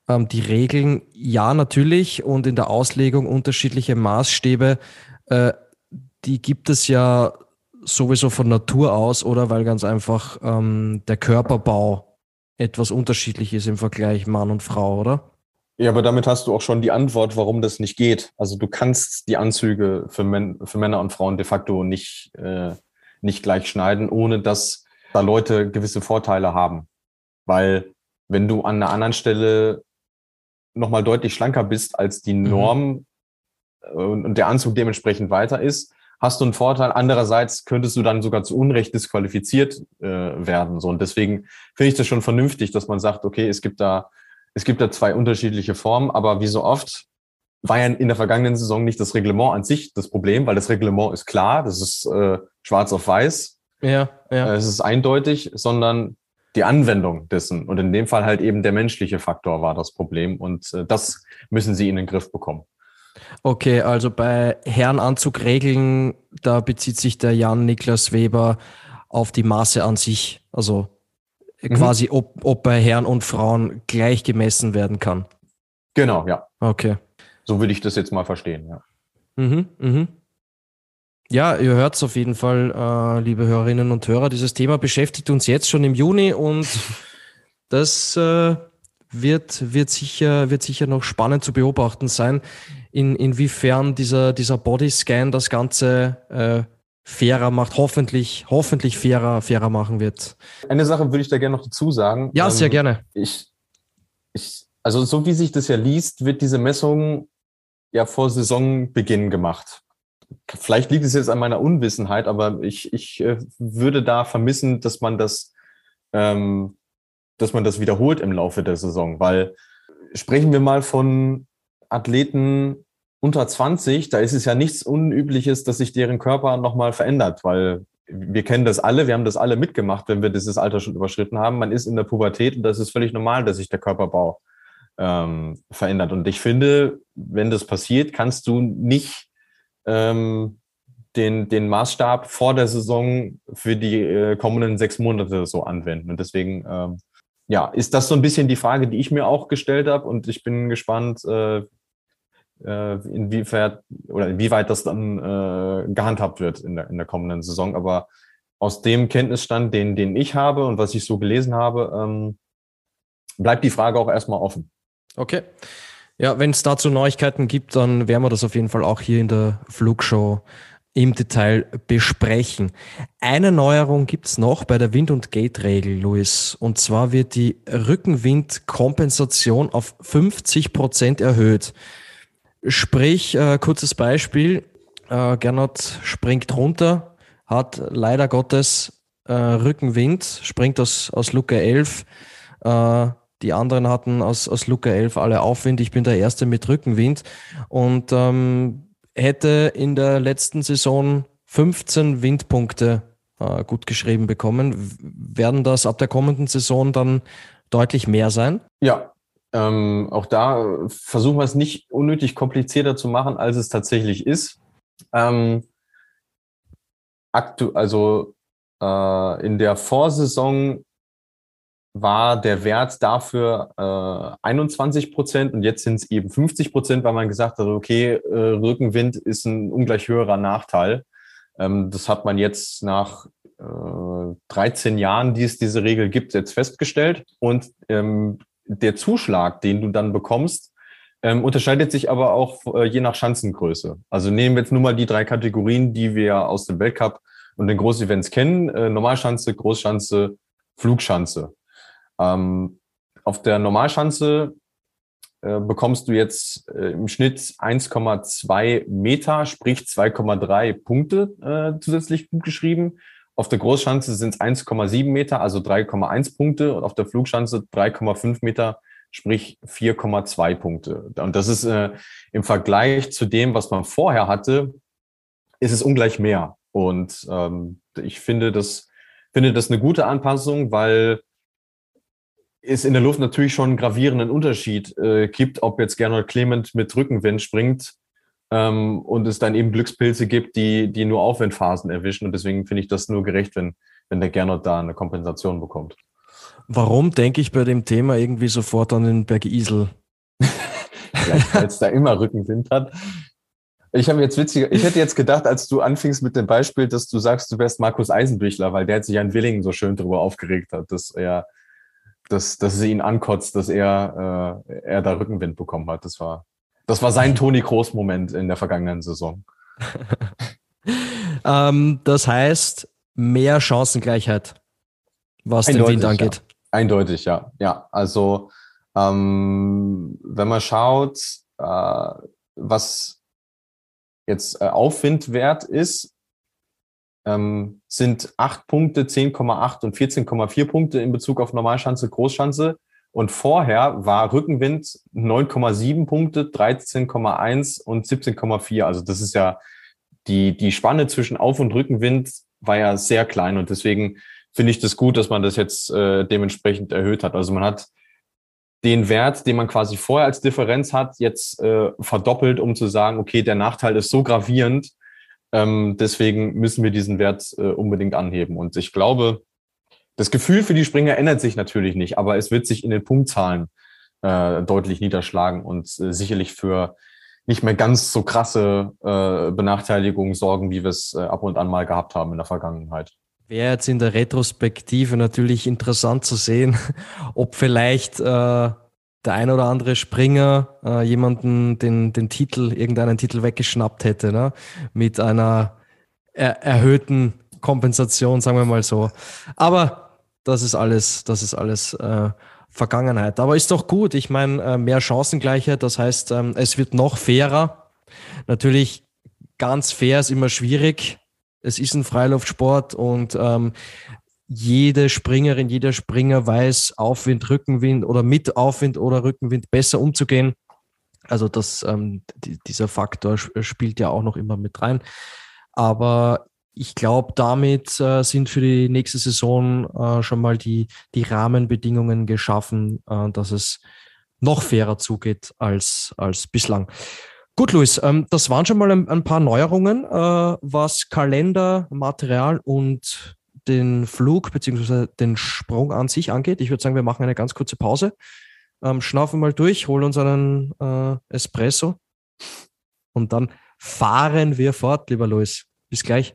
Ähm, die Regeln, ja, natürlich, und in der Auslegung unterschiedliche Maßstäbe, äh, die gibt es ja sowieso von Natur aus oder weil ganz einfach ähm, der Körperbau etwas unterschiedlich ist im Vergleich Mann und Frau, oder? Ja, aber damit hast du auch schon die Antwort, warum das nicht geht. Also du kannst die Anzüge für, Män für Männer und Frauen de facto nicht, äh, nicht gleich schneiden, ohne dass da Leute gewisse Vorteile haben. Weil wenn du an einer anderen Stelle nochmal deutlich schlanker bist als die mhm. Norm mhm. und der Anzug dementsprechend weiter ist, hast du einen Vorteil. Andererseits könntest du dann sogar zu Unrecht disqualifiziert äh, werden. So und deswegen finde ich das schon vernünftig, dass man sagt, okay, es gibt da es gibt da zwei unterschiedliche Formen, aber wie so oft war ja in der vergangenen Saison nicht das Reglement an sich das Problem, weil das Reglement ist klar, das ist äh, schwarz auf weiß. Ja, ja. Äh, es ist eindeutig, sondern die Anwendung dessen. Und in dem Fall halt eben der menschliche Faktor war das Problem. Und äh, das müssen sie in den Griff bekommen. Okay, also bei Herrenanzugregeln, da bezieht sich der Jan Niklas Weber auf die Maße an sich. Also mhm. quasi, ob, ob bei Herren und Frauen gleich gemessen werden kann. Genau, ja. Okay. So würde ich das jetzt mal verstehen, ja. Mhm, mhm. Ja, ihr hört es auf jeden Fall, äh, liebe Hörerinnen und Hörer. Dieses Thema beschäftigt uns jetzt schon im Juni und das äh, wird, wird, sicher, wird sicher noch spannend zu beobachten sein, in, inwiefern dieser, dieser Bodyscan das Ganze äh, fairer macht, hoffentlich, hoffentlich fairer, fairer machen wird. Eine Sache würde ich da gerne noch dazu sagen. Ja, sehr ähm, gerne. Ich, ich, also so wie sich das ja liest, wird diese Messung ja vor Saisonbeginn gemacht vielleicht liegt es jetzt an meiner Unwissenheit, aber ich, ich äh, würde da vermissen, dass man das, ähm, dass man das wiederholt im Laufe der Saison, weil sprechen wir mal von Athleten unter 20, da ist es ja nichts Unübliches, dass sich deren Körper nochmal verändert, weil wir kennen das alle, wir haben das alle mitgemacht, wenn wir dieses Alter schon überschritten haben. Man ist in der Pubertät und das ist völlig normal, dass sich der Körperbau ähm, verändert. Und ich finde, wenn das passiert, kannst du nicht ähm, den, den Maßstab vor der Saison für die äh, kommenden sechs Monate so anwenden. Und deswegen, ähm, ja, ist das so ein bisschen die Frage, die ich mir auch gestellt habe. Und ich bin gespannt, äh, äh, inwiefern oder inwieweit das dann äh, gehandhabt wird in der, in der kommenden Saison. Aber aus dem Kenntnisstand, den, den ich habe und was ich so gelesen habe, ähm, bleibt die Frage auch erstmal offen. Okay. Ja, wenn es dazu Neuigkeiten gibt, dann werden wir das auf jeden Fall auch hier in der Flugshow im Detail besprechen. Eine Neuerung gibt es noch bei der Wind- und Gate-Regel, Luis. Und zwar wird die Rückenwindkompensation auf 50 Prozent erhöht. Sprich, äh, kurzes Beispiel, äh, Gernot springt runter, hat leider Gottes äh, Rückenwind, springt aus, aus Luke 11. Äh, die anderen hatten aus, aus Luke 11 alle Aufwind. Ich bin der Erste mit Rückenwind. Und ähm, hätte in der letzten Saison 15 Windpunkte äh, gut geschrieben bekommen. Werden das ab der kommenden Saison dann deutlich mehr sein? Ja, ähm, auch da versuchen wir es nicht unnötig komplizierter zu machen, als es tatsächlich ist. Ähm, aktu also äh, in der Vorsaison war der Wert dafür äh, 21 Prozent und jetzt sind es eben 50 Prozent, weil man gesagt hat, okay, äh, Rückenwind ist ein ungleich höherer Nachteil. Ähm, das hat man jetzt nach äh, 13 Jahren, die es diese Regel gibt, jetzt festgestellt. Und ähm, der Zuschlag, den du dann bekommst, ähm, unterscheidet sich aber auch äh, je nach Schanzengröße. Also nehmen wir jetzt nur mal die drei Kategorien, die wir aus dem Weltcup und den Großevents kennen. Äh, Normalschanze, Großschanze, Flugschanze. Ähm, auf der Normalschanze äh, bekommst du jetzt äh, im Schnitt 1,2 Meter, sprich 2,3 Punkte äh, zusätzlich gut geschrieben. Auf der Großschanze sind es 1,7 Meter, also 3,1 Punkte. Und auf der Flugschanze 3,5 Meter, sprich 4,2 Punkte. Und das ist äh, im Vergleich zu dem, was man vorher hatte, ist es ungleich mehr. Und ähm, ich finde das, finde das eine gute Anpassung, weil es in der Luft natürlich schon einen gravierenden Unterschied äh, gibt, ob jetzt Gernot Clement mit Rückenwind springt ähm, und es dann eben Glückspilze gibt, die, die nur Aufwindphasen erwischen. Und deswegen finde ich das nur gerecht, wenn, wenn der Gernot da eine Kompensation bekommt. Warum denke ich bei dem Thema irgendwie sofort an den Berg Isel? Vielleicht, weil es da immer Rückenwind hat. Ich habe jetzt witziger, ich hätte jetzt gedacht, als du anfingst mit dem Beispiel, dass du sagst, du wärst Markus Eisenbüchler, weil der hat sich an Willingen so schön drüber aufgeregt hat, dass er dass, dass es ihn ankotzt, dass er, äh, er da Rückenwind bekommen hat. Das war, das war sein Toni Kroos-Moment in der vergangenen Saison. ähm, das heißt, mehr Chancengleichheit, was Eindeutig, den Wind angeht. Ja. Eindeutig, ja. Ja, also ähm, wenn man schaut, äh, was jetzt äh, Aufwindwert ist, ähm, sind acht Punkte, 10,8 und 14,4 Punkte in Bezug auf Normalschanze, Großschanze. Und vorher war Rückenwind 9,7 Punkte, 13,1 und 17,4. Also das ist ja die, die Spanne zwischen Auf- und Rückenwind war ja sehr klein und deswegen finde ich das gut, dass man das jetzt äh, dementsprechend erhöht hat. Also man hat den Wert, den man quasi vorher als Differenz hat, jetzt äh, verdoppelt, um zu sagen, okay, der Nachteil ist so gravierend, ähm, deswegen müssen wir diesen Wert äh, unbedingt anheben. Und ich glaube, das Gefühl für die Springer ändert sich natürlich nicht, aber es wird sich in den Punktzahlen äh, deutlich niederschlagen und äh, sicherlich für nicht mehr ganz so krasse äh, Benachteiligungen sorgen, wie wir es äh, ab und an mal gehabt haben in der Vergangenheit. Wäre jetzt in der Retrospektive natürlich interessant zu sehen, ob vielleicht äh, der ein oder andere Springer äh, jemanden den, den Titel, irgendeinen Titel weggeschnappt hätte, ne? mit einer er erhöhten Kompensation, sagen wir mal so. Aber das ist alles, das ist alles äh, Vergangenheit. Aber ist doch gut. Ich meine, äh, mehr Chancengleichheit, das heißt, ähm, es wird noch fairer. Natürlich ganz fair ist immer schwierig. Es ist ein Freiluftsport und ähm, jede Springerin, jeder Springer weiß, Aufwind, Rückenwind oder mit Aufwind oder Rückenwind besser umzugehen. Also das, ähm, die, dieser Faktor spielt ja auch noch immer mit rein. Aber ich glaube, damit äh, sind für die nächste Saison äh, schon mal die, die Rahmenbedingungen geschaffen, äh, dass es noch fairer zugeht als, als bislang. Gut, Luis, ähm, das waren schon mal ein, ein paar Neuerungen, äh, was Kalender, Material und den Flug bzw. den Sprung an sich angeht. Ich würde sagen, wir machen eine ganz kurze Pause, ähm, schnaufen mal durch, holen uns einen äh, Espresso Und dann fahren wir fort, lieber Luis. Bis gleich.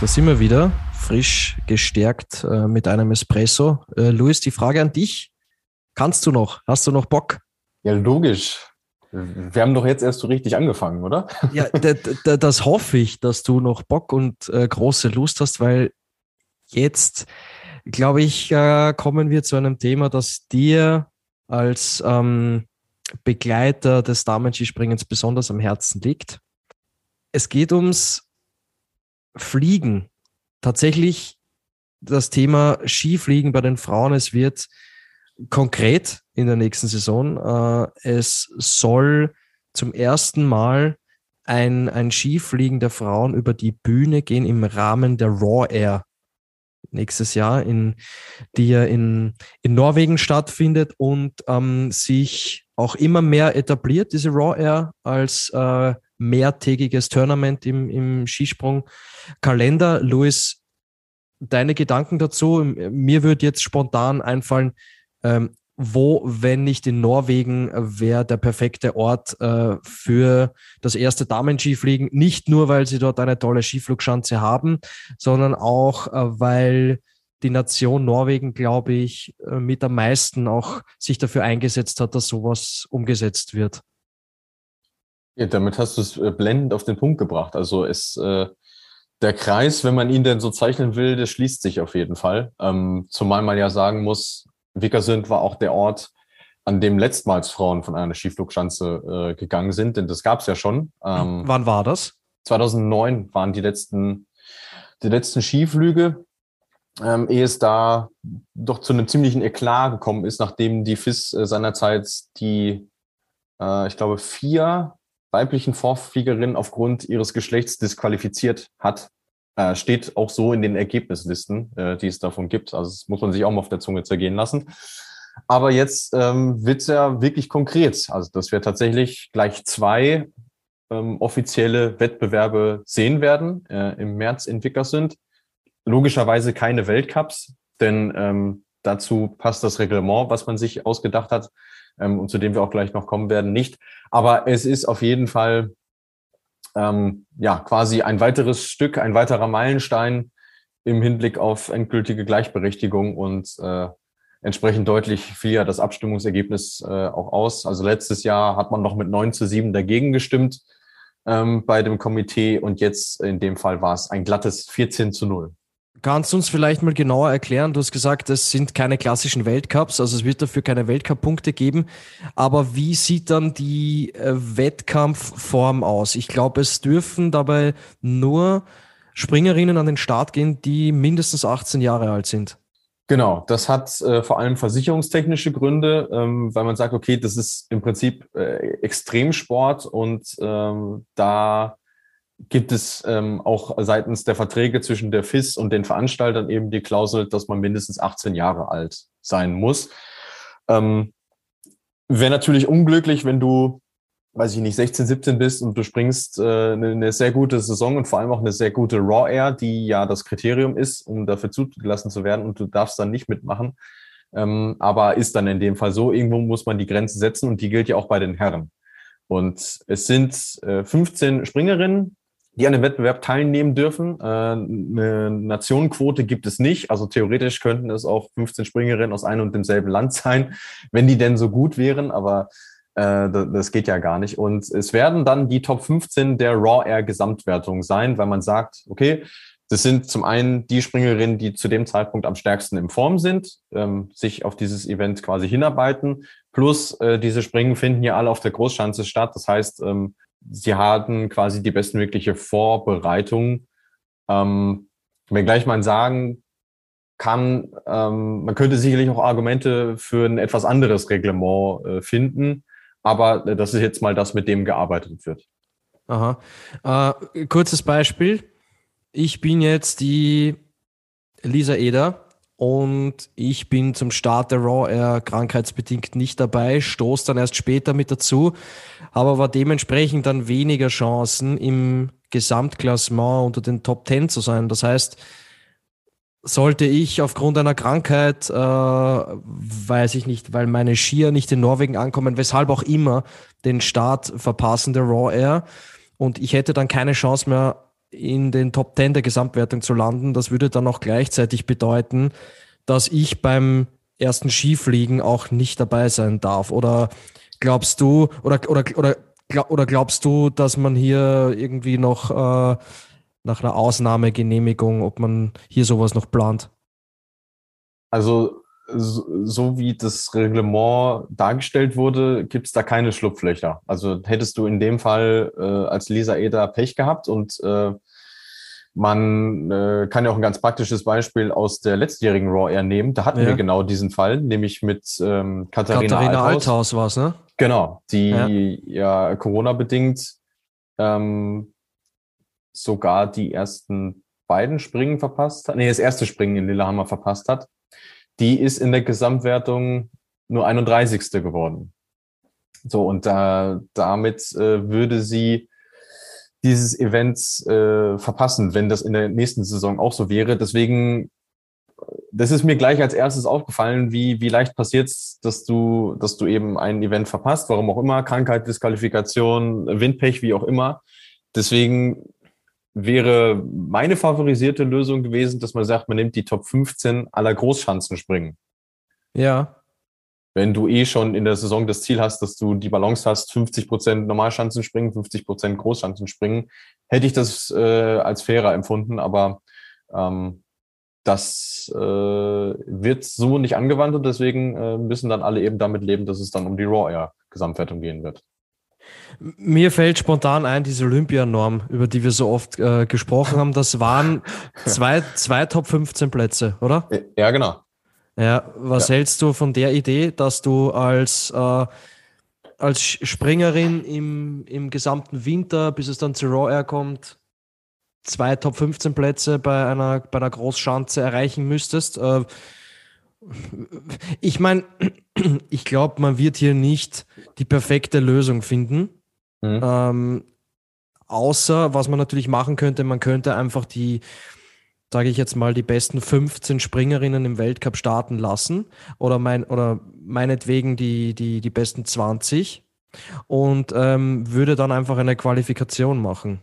Da sind wir wieder, frisch gestärkt äh, mit einem Espresso. Äh, Luis, die Frage an dich. Kannst du noch? Hast du noch Bock? Ja, logisch. Wir haben doch jetzt erst so richtig angefangen, oder? Ja, das hoffe ich, dass du noch Bock und äh, große Lust hast, weil jetzt, glaube ich, äh, kommen wir zu einem Thema, das dir als ähm, Begleiter des Damen-Skispringens besonders am Herzen liegt. Es geht ums Fliegen. Tatsächlich das Thema Skifliegen bei den Frauen. Es wird konkret in der nächsten Saison. Äh, es soll zum ersten Mal ein, ein Skifliegen der Frauen über die Bühne gehen im Rahmen der Raw Air nächstes Jahr, in, die ja in, in Norwegen stattfindet und ähm, sich auch immer mehr etabliert, diese Raw Air, als äh, mehrtägiges Tournament im, im Skisprung-Kalender. Luis, deine Gedanken dazu? Mir würde jetzt spontan einfallen, ähm, wo, wenn nicht in Norwegen, wäre der perfekte Ort äh, für das erste Damen-Skifliegen. Nicht nur, weil sie dort eine tolle Skiflugschanze haben, sondern auch, äh, weil die Nation Norwegen, glaube ich, äh, mit am meisten auch sich dafür eingesetzt hat, dass sowas umgesetzt wird. Ja, damit hast du es äh, blendend auf den Punkt gebracht. Also es, äh, der Kreis, wenn man ihn denn so zeichnen will, der schließt sich auf jeden Fall. Ähm, zumal man ja sagen muss, Vickersund war auch der Ort, an dem letztmals Frauen von einer Skiflugschanze äh, gegangen sind, denn das gab es ja schon. Ähm, Wann war das? 2009 waren die letzten, die letzten Skiflüge, ähm, ehe es da doch zu einem ziemlichen Eklat gekommen ist, nachdem die FIS äh, seinerzeit die, äh, ich glaube, vier weiblichen Vorfliegerinnen aufgrund ihres Geschlechts disqualifiziert hat. Äh, steht auch so in den Ergebnislisten, äh, die es davon gibt. Also das muss man sich auch mal auf der Zunge zergehen lassen. Aber jetzt ähm, wird es ja wirklich konkret. Also dass wir tatsächlich gleich zwei ähm, offizielle Wettbewerbe sehen werden äh, im März in Vickersund. Logischerweise keine Weltcups, denn ähm, dazu passt das Reglement, was man sich ausgedacht hat ähm, und zu dem wir auch gleich noch kommen werden, nicht. Aber es ist auf jeden Fall ähm, ja quasi ein weiteres Stück, ein weiterer Meilenstein im Hinblick auf endgültige Gleichberechtigung und äh, entsprechend deutlich fiel ja das Abstimmungsergebnis äh, auch aus. Also letztes Jahr hat man noch mit 9 zu 7 dagegen gestimmt ähm, bei dem Komitee und jetzt in dem Fall war es ein glattes 14 zu 0. Kannst du uns vielleicht mal genauer erklären? Du hast gesagt, es sind keine klassischen Weltcups, also es wird dafür keine Weltcup-Punkte geben. Aber wie sieht dann die äh, Wettkampfform aus? Ich glaube, es dürfen dabei nur Springerinnen an den Start gehen, die mindestens 18 Jahre alt sind. Genau, das hat äh, vor allem versicherungstechnische Gründe, ähm, weil man sagt, okay, das ist im Prinzip äh, Extremsport und ähm, da gibt es ähm, auch seitens der Verträge zwischen der FIS und den Veranstaltern eben die Klausel, dass man mindestens 18 Jahre alt sein muss. Ähm, Wäre natürlich unglücklich, wenn du, weiß ich nicht, 16, 17 bist und du springst äh, eine, eine sehr gute Saison und vor allem auch eine sehr gute Raw Air, die ja das Kriterium ist, um dafür zugelassen zu werden und du darfst dann nicht mitmachen. Ähm, aber ist dann in dem Fall so, irgendwo muss man die Grenze setzen und die gilt ja auch bei den Herren. Und es sind äh, 15 Springerinnen, die an dem Wettbewerb teilnehmen dürfen. Äh, eine Nationenquote gibt es nicht. Also theoretisch könnten es auch 15 Springerinnen aus einem und demselben Land sein, wenn die denn so gut wären. Aber äh, das geht ja gar nicht. Und es werden dann die Top 15 der Raw Air Gesamtwertung sein, weil man sagt, okay, das sind zum einen die Springerinnen, die zu dem Zeitpunkt am stärksten in Form sind, ähm, sich auf dieses Event quasi hinarbeiten. Plus äh, diese Springen finden ja alle auf der Großschanze statt. Das heißt, ähm, sie hatten quasi die bestmögliche Vorbereitung. Ähm, wenn gleich mal sagen kann, ähm, man könnte sicherlich auch Argumente für ein etwas anderes Reglement äh, finden, aber äh, das ist jetzt mal das, mit dem gearbeitet wird. Aha. Äh, kurzes Beispiel. Ich bin jetzt die Lisa Eder und ich bin zum Start der Raw Air krankheitsbedingt nicht dabei, stoß dann erst später mit dazu, aber dementsprechend dann weniger Chancen im Gesamtklassement unter den Top 10 zu sein. Das heißt, sollte ich aufgrund einer Krankheit, äh, weiß ich nicht, weil meine Skier nicht in Norwegen ankommen, weshalb auch immer, den Start verpassen der Raw Air und ich hätte dann keine Chance mehr in den Top 10 der Gesamtwertung zu landen. Das würde dann auch gleichzeitig bedeuten, dass ich beim ersten Skifliegen auch nicht dabei sein darf. Oder glaubst du, oder, oder, oder, oder glaubst du, dass man hier irgendwie noch äh, nach einer Ausnahmegenehmigung, ob man hier sowas noch plant? Also so, so wie das Reglement dargestellt wurde, gibt es da keine Schlupflöcher. Also hättest du in dem Fall äh, als Lisa Eder Pech gehabt und äh, man äh, kann ja auch ein ganz praktisches Beispiel aus der letztjährigen Raw Air nehmen. Da hatten ja. wir genau diesen Fall, nämlich mit ähm, Katharina, Katharina Althaus. Althaus war es, ne? Genau, die ja, ja Corona-bedingt ähm, sogar die ersten beiden Springen verpasst hat. Nee, das erste Springen in Lillehammer verpasst hat die ist in der Gesamtwertung nur 31. geworden. So, und da, damit äh, würde sie dieses Event äh, verpassen, wenn das in der nächsten Saison auch so wäre. Deswegen, das ist mir gleich als erstes aufgefallen, wie, wie leicht passiert es, dass du, dass du eben ein Event verpasst, warum auch immer, Krankheit, Disqualifikation, Windpech, wie auch immer. Deswegen wäre meine favorisierte Lösung gewesen, dass man sagt, man nimmt die Top 15 aller Großschanzen springen. Ja. Wenn du eh schon in der Saison das Ziel hast, dass du die Balance hast, 50 Prozent Normalschanzen springen, 50 Prozent Großschanzen springen, hätte ich das äh, als fairer empfunden, aber ähm, das äh, wird so nicht angewandt und deswegen äh, müssen dann alle eben damit leben, dass es dann um die Raw Air Gesamtwertung gehen wird. Mir fällt spontan ein, diese Olympianorm, über die wir so oft äh, gesprochen haben, das waren zwei, zwei Top 15 Plätze, oder? Ja, genau. Ja, was ja. hältst du von der Idee, dass du als, äh, als Springerin im, im gesamten Winter, bis es dann zu Raw Air kommt, zwei Top 15 Plätze bei einer, bei einer Großschanze erreichen müsstest? Äh, ich meine, ich glaube, man wird hier nicht die perfekte Lösung finden. Mhm. Ähm, außer, was man natürlich machen könnte, man könnte einfach die, sage ich jetzt mal, die besten 15 Springerinnen im Weltcup starten lassen oder, mein, oder meinetwegen die, die, die besten 20 und ähm, würde dann einfach eine Qualifikation machen.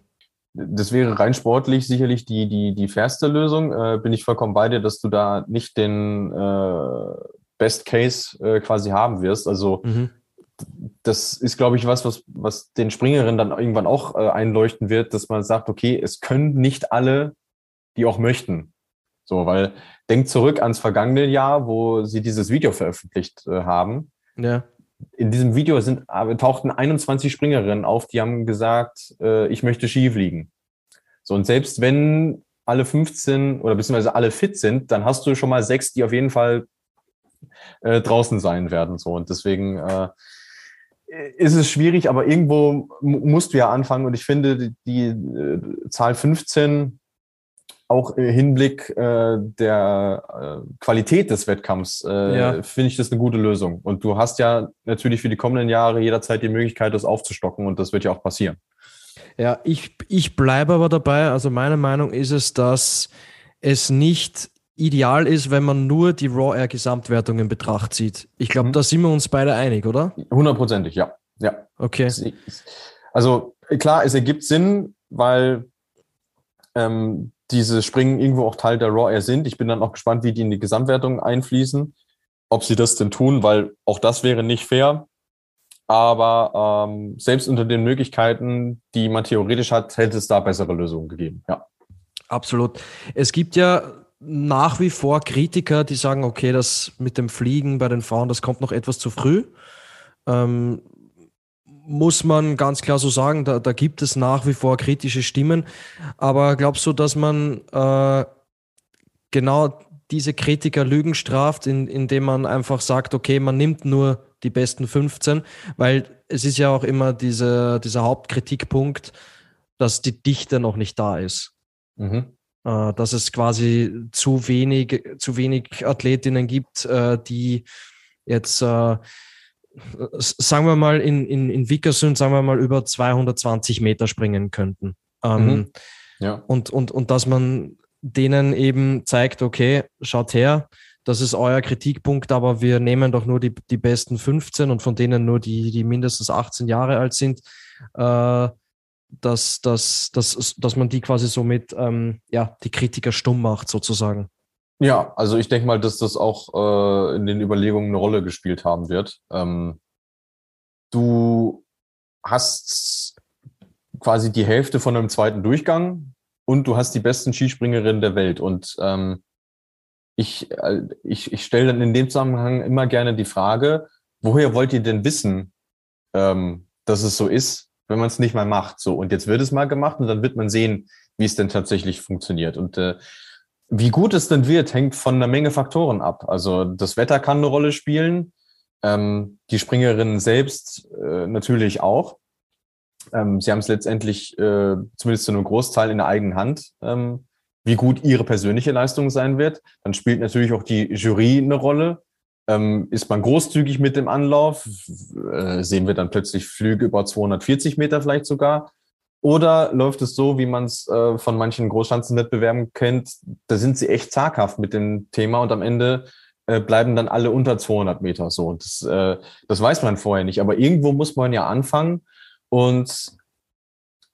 Das wäre rein sportlich sicherlich die, die, die fairste Lösung. Äh, bin ich vollkommen bei dir, dass du da nicht den äh, Best Case äh, quasi haben wirst. Also mhm das ist, glaube ich, was, was, was den Springerinnen dann irgendwann auch äh, einleuchten wird, dass man sagt, okay, es können nicht alle, die auch möchten. So, weil denkt zurück ans vergangene Jahr, wo sie dieses Video veröffentlicht äh, haben. Ja. In diesem Video sind, äh, tauchten 21 Springerinnen auf, die haben gesagt, äh, ich möchte Ski fliegen. So, und selbst wenn alle 15 oder beziehungsweise alle fit sind, dann hast du schon mal sechs, die auf jeden Fall äh, draußen sein werden. So, und deswegen äh, ist es schwierig, aber irgendwo musst du ja anfangen. Und ich finde, die, die äh, Zahl 15 auch im Hinblick äh, der äh, Qualität des Wettkampfs äh, ja. finde ich das eine gute Lösung. Und du hast ja natürlich für die kommenden Jahre jederzeit die Möglichkeit, das aufzustocken und das wird ja auch passieren. Ja, ich, ich bleibe aber dabei. Also meine Meinung ist es, dass es nicht ideal ist, wenn man nur die Raw Air Gesamtwertung in Betracht zieht. Ich glaube, mhm. da sind wir uns beide einig, oder? Hundertprozentig, ja. Ja. Okay. Also klar, es ergibt Sinn, weil ähm, diese Springen irgendwo auch Teil der Raw Air sind. Ich bin dann auch gespannt, wie die in die Gesamtwertung einfließen, ob sie das denn tun, weil auch das wäre nicht fair. Aber ähm, selbst unter den Möglichkeiten, die man theoretisch hat, hätte es da bessere Lösungen gegeben. Ja. Absolut. Es gibt ja nach wie vor Kritiker, die sagen, okay, das mit dem Fliegen bei den Frauen, das kommt noch etwas zu früh. Ähm, muss man ganz klar so sagen, da, da, gibt es nach wie vor kritische Stimmen. Aber glaubst du, dass man äh, genau diese Kritiker Lügen straft, in, indem man einfach sagt, okay, man nimmt nur die besten 15, weil es ist ja auch immer diese, dieser Hauptkritikpunkt, dass die Dichte noch nicht da ist. Mhm. äh, dass es quasi zu wenig, zu wenig Athletinnen gibt, äh, die jetzt, äh, sagen wir mal, in, in, in Vickersund, sagen wir mal, über 220 Meter springen könnten. Ähm, mhm. ja. und, und, und dass man denen eben zeigt, okay, schaut her, das ist euer Kritikpunkt, aber wir nehmen doch nur die, die besten 15 und von denen nur die, die mindestens 18 Jahre alt sind, äh, dass, dass, dass, dass man die quasi somit ähm, ja, die Kritiker stumm macht, sozusagen. Ja, also ich denke mal, dass das auch äh, in den Überlegungen eine Rolle gespielt haben wird. Ähm, du hast quasi die Hälfte von einem zweiten Durchgang und du hast die besten Skispringerinnen der Welt. Und ähm, ich, äh, ich, ich stelle dann in dem Zusammenhang immer gerne die Frage, woher wollt ihr denn wissen, ähm, dass es so ist, wenn man es nicht mal macht? So, und jetzt wird es mal gemacht und dann wird man sehen, wie es denn tatsächlich funktioniert. Und äh, wie gut es denn wird, hängt von einer Menge Faktoren ab. Also das Wetter kann eine Rolle spielen, ähm, die Springerinnen selbst äh, natürlich auch. Ähm, sie haben es letztendlich äh, zumindest zu einem Großteil in der eigenen Hand, ähm, wie gut ihre persönliche Leistung sein wird. Dann spielt natürlich auch die Jury eine Rolle. Ähm, ist man großzügig mit dem Anlauf, äh, sehen wir dann plötzlich Flüge über 240 Meter vielleicht sogar. Oder läuft es so, wie man es äh, von manchen Großschanzenwettbewerben kennt, da sind sie echt zaghaft mit dem Thema und am Ende äh, bleiben dann alle unter 200 Meter so. Und das, äh, das weiß man vorher nicht. Aber irgendwo muss man ja anfangen und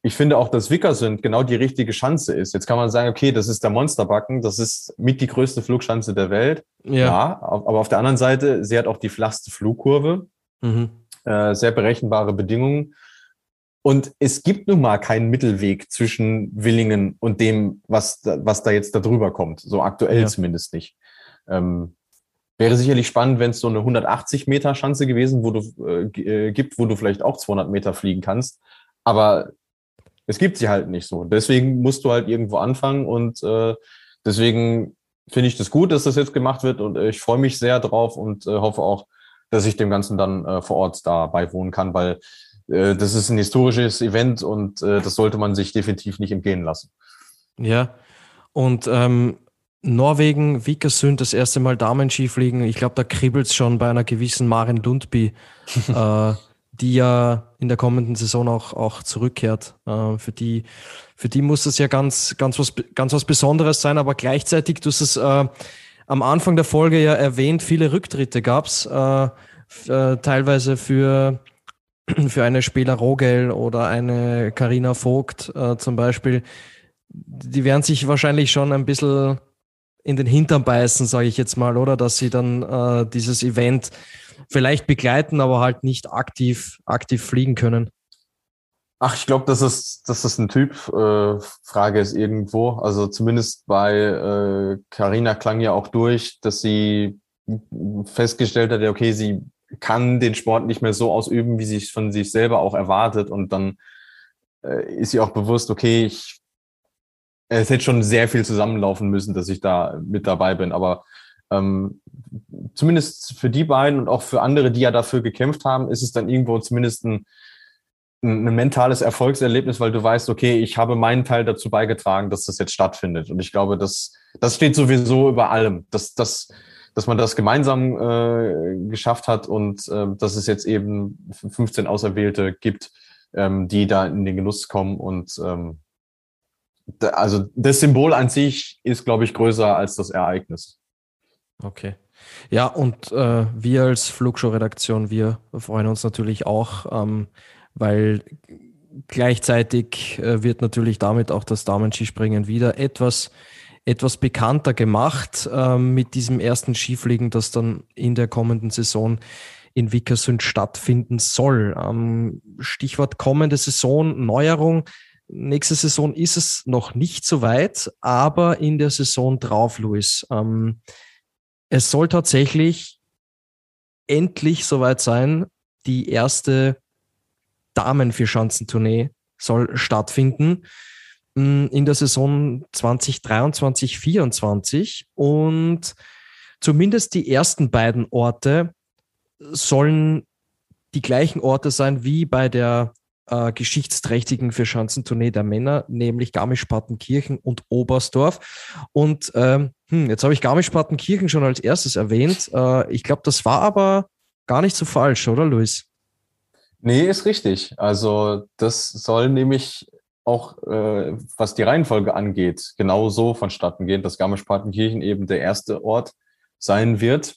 ich finde auch, dass Wickersund genau die richtige Schanze ist. Jetzt kann man sagen, okay, das ist der Monsterbacken, das ist mit die größte Flugschanze der Welt. Ja. ja aber auf der anderen Seite, sie hat auch die flachste Flugkurve, mhm. äh, sehr berechenbare Bedingungen. Und es gibt nun mal keinen Mittelweg zwischen Willingen und dem, was, was da jetzt da drüber kommt. So aktuell ja. zumindest nicht. Ähm, wäre sicherlich spannend, wenn es so eine 180 Meter Schanze gewesen wo du, äh, äh, gibt, wo du vielleicht auch 200 Meter fliegen kannst. Aber es gibt sie halt nicht so. Deswegen musst du halt irgendwo anfangen und äh, deswegen finde ich das gut, dass das jetzt gemacht wird und äh, ich freue mich sehr drauf und äh, hoffe auch, dass ich dem Ganzen dann äh, vor Ort da beiwohnen kann, weil äh, das ist ein historisches Event und äh, das sollte man sich definitiv nicht entgehen lassen. Ja, und ähm, Norwegen, Vikersund, das erste Mal Damenskifliegen, ich glaube, da kribbelt es schon bei einer gewissen Maren Lundby. äh, die ja in der kommenden Saison auch, auch zurückkehrt. Äh, für, die, für die muss das ja ganz, ganz, was, ganz was Besonderes sein, aber gleichzeitig, du hast es äh, am Anfang der Folge ja erwähnt, viele Rücktritte gab es, äh, äh, teilweise für, für eine Spieler Rogel oder eine Karina Vogt äh, zum Beispiel. Die werden sich wahrscheinlich schon ein bisschen in den Hintern beißen, sage ich jetzt mal, oder? Dass sie dann äh, dieses Event vielleicht begleiten, aber halt nicht aktiv, aktiv fliegen können? Ach, ich glaube, es, dass das ein Typ-Frage äh, ist irgendwo. Also zumindest bei Karina äh, klang ja auch durch, dass sie festgestellt hat, okay, sie kann den Sport nicht mehr so ausüben, wie sie es von sich selber auch erwartet. Und dann äh, ist sie auch bewusst, okay, ich, es hätte schon sehr viel zusammenlaufen müssen, dass ich da mit dabei bin. Aber ähm, zumindest für die beiden und auch für andere, die ja dafür gekämpft haben, ist es dann irgendwo zumindest ein, ein, ein mentales Erfolgserlebnis, weil du weißt, okay, ich habe meinen Teil dazu beigetragen, dass das jetzt stattfindet. Und ich glaube, das, das steht sowieso über allem, dass, dass, dass man das gemeinsam äh, geschafft hat und äh, dass es jetzt eben 15 Auserwählte gibt, ähm, die da in den Genuss kommen und ähm, also das Symbol an sich ist, glaube ich, größer als das Ereignis. Okay. Ja, und äh, wir als Flugshow-Redaktion, wir freuen uns natürlich auch, ähm, weil gleichzeitig äh, wird natürlich damit auch das Damenskispringen wieder etwas, etwas bekannter gemacht äh, mit diesem ersten Skifliegen, das dann in der kommenden Saison in Vickersund stattfinden soll. Ähm, Stichwort kommende Saison, Neuerung. Nächste Saison ist es noch nicht so weit, aber in der Saison drauf, Luis. Ähm, es soll tatsächlich endlich soweit sein, die erste Damen-Vierschanzentournee soll stattfinden in der Saison 2023 2024 und zumindest die ersten beiden Orte sollen die gleichen Orte sein wie bei der äh, geschichtsträchtigen Vierschanzentournee der Männer, nämlich Garmisch-Partenkirchen und Oberstdorf. Und ähm, hm, jetzt habe ich Garmisch-Partenkirchen schon als erstes erwähnt. Äh, ich glaube, das war aber gar nicht so falsch, oder Luis? Nee, ist richtig. Also das soll nämlich auch, äh, was die Reihenfolge angeht, genau so vonstatten gehen, dass Garmisch-Partenkirchen eben der erste Ort sein wird.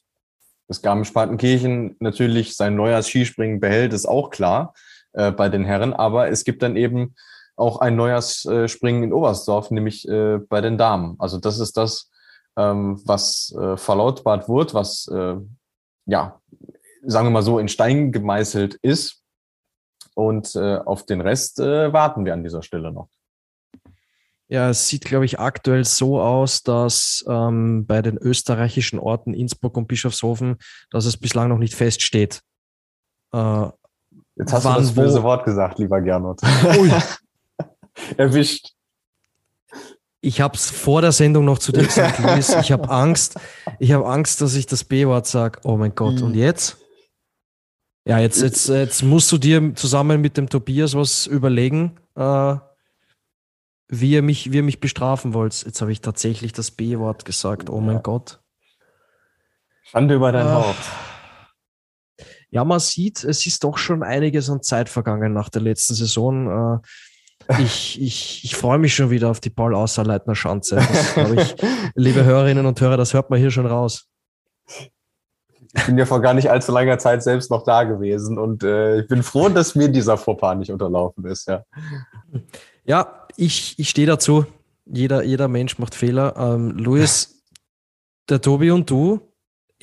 Dass Garmisch-Partenkirchen natürlich sein neues Skispringen behält, ist auch klar äh, bei den Herren, aber es gibt dann eben auch ein neues äh, Springen in Oberstdorf, nämlich äh, bei den Damen. Also das ist das, ähm, was äh, verlautbart wird, was äh, ja, sagen wir mal so, in Stein gemeißelt ist. Und äh, auf den Rest äh, warten wir an dieser Stelle noch. Ja, es sieht, glaube ich, aktuell so aus, dass ähm, bei den österreichischen Orten Innsbruck und Bischofshofen, dass es bislang noch nicht feststeht. Äh, Jetzt hast wann, du das böse Wort gesagt, lieber Gernot. Ui. Erwischt. Ich habe es vor der Sendung noch zu dir gesagt, Luis. Ich habe Angst. Ich habe Angst, dass ich das B-Wort sage. Oh mein Gott. Und jetzt? Ja, jetzt, jetzt, jetzt musst du dir zusammen mit dem Tobias was überlegen, äh, wie, ihr mich, wie ihr mich bestrafen wollt. Jetzt habe ich tatsächlich das B-Wort gesagt. Oh mein Gott. Schande über dein. Haupt. Ja, man sieht, es ist doch schon einiges an Zeit vergangen nach der letzten Saison. Äh, ich, ich, ich freue mich schon wieder auf die Paul Außerleitner Schanze. Das, ich, liebe Hörerinnen und Hörer, das hört man hier schon raus. Ich bin ja vor gar nicht allzu langer Zeit selbst noch da gewesen und äh, ich bin froh, dass mir dieser Fauxpas nicht unterlaufen ist. Ja, ja ich, ich stehe dazu. Jeder, jeder Mensch macht Fehler. Ähm, Luis, der Tobi und du,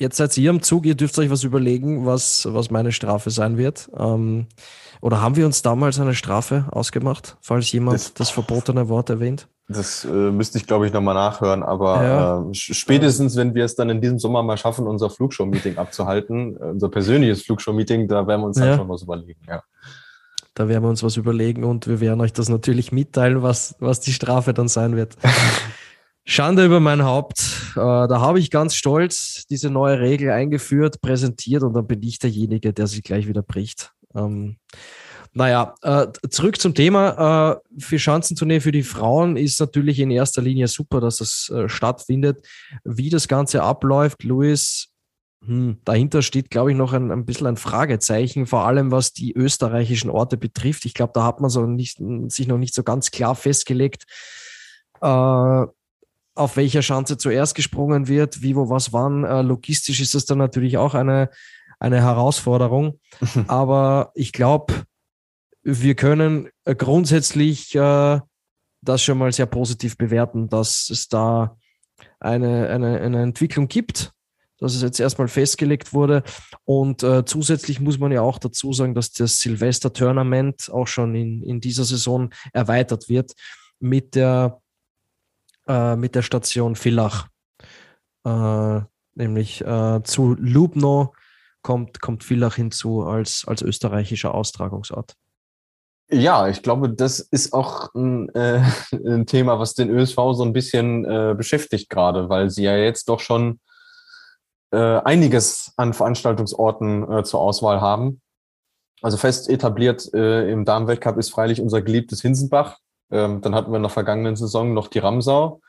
jetzt seid ihr am Zug, ihr dürft euch was überlegen, was, was meine Strafe sein wird. Ähm, oder haben wir uns damals eine Strafe ausgemacht, falls jemand das, das verbotene Wort erwähnt? Das äh, müsste ich, glaube ich, nochmal nachhören. Aber ja. äh, spätestens, wenn wir es dann in diesem Sommer mal schaffen, unser Flugshow-Meeting abzuhalten, äh, unser persönliches Flugshow-Meeting, da werden wir uns ja. dann schon was überlegen. Ja. Da werden wir uns was überlegen und wir werden euch das natürlich mitteilen, was, was die Strafe dann sein wird. Schande über mein Haupt. Äh, da habe ich ganz stolz diese neue Regel eingeführt, präsentiert und dann bin ich derjenige, der sie gleich wieder bricht. Ähm, naja, äh, zurück zum Thema. Äh, für Schanzentournee für die Frauen ist natürlich in erster Linie super, dass es äh, stattfindet. Wie das Ganze abläuft, Luis, hm, dahinter steht, glaube ich, noch ein, ein bisschen ein Fragezeichen, vor allem was die österreichischen Orte betrifft. Ich glaube, da hat man so nicht, sich noch nicht so ganz klar festgelegt, äh, auf welcher Schanze zuerst gesprungen wird, wie, wo, was, wann. Äh, logistisch ist das dann natürlich auch eine, eine Herausforderung. Aber ich glaube, wir können äh, grundsätzlich äh, das schon mal sehr positiv bewerten, dass es da eine, eine, eine Entwicklung gibt, dass es jetzt erstmal festgelegt wurde. Und äh, zusätzlich muss man ja auch dazu sagen, dass das Silvester-Tournament auch schon in, in dieser Saison erweitert wird mit der, äh, mit der Station Villach. Äh, nämlich äh, zu Lubno kommt, kommt Villach hinzu als, als österreichischer Austragungsort. Ja, ich glaube, das ist auch ein, äh, ein, Thema, was den ÖSV so ein bisschen äh, beschäftigt gerade, weil sie ja jetzt doch schon äh, einiges an Veranstaltungsorten zur Auswahl haben. Also fest etabliert äh, im Damenweltcup ist freilich unser geliebtes Hinsenbach. Ähm, dann hatten wir in der vergangenen Saison noch die Ramsau.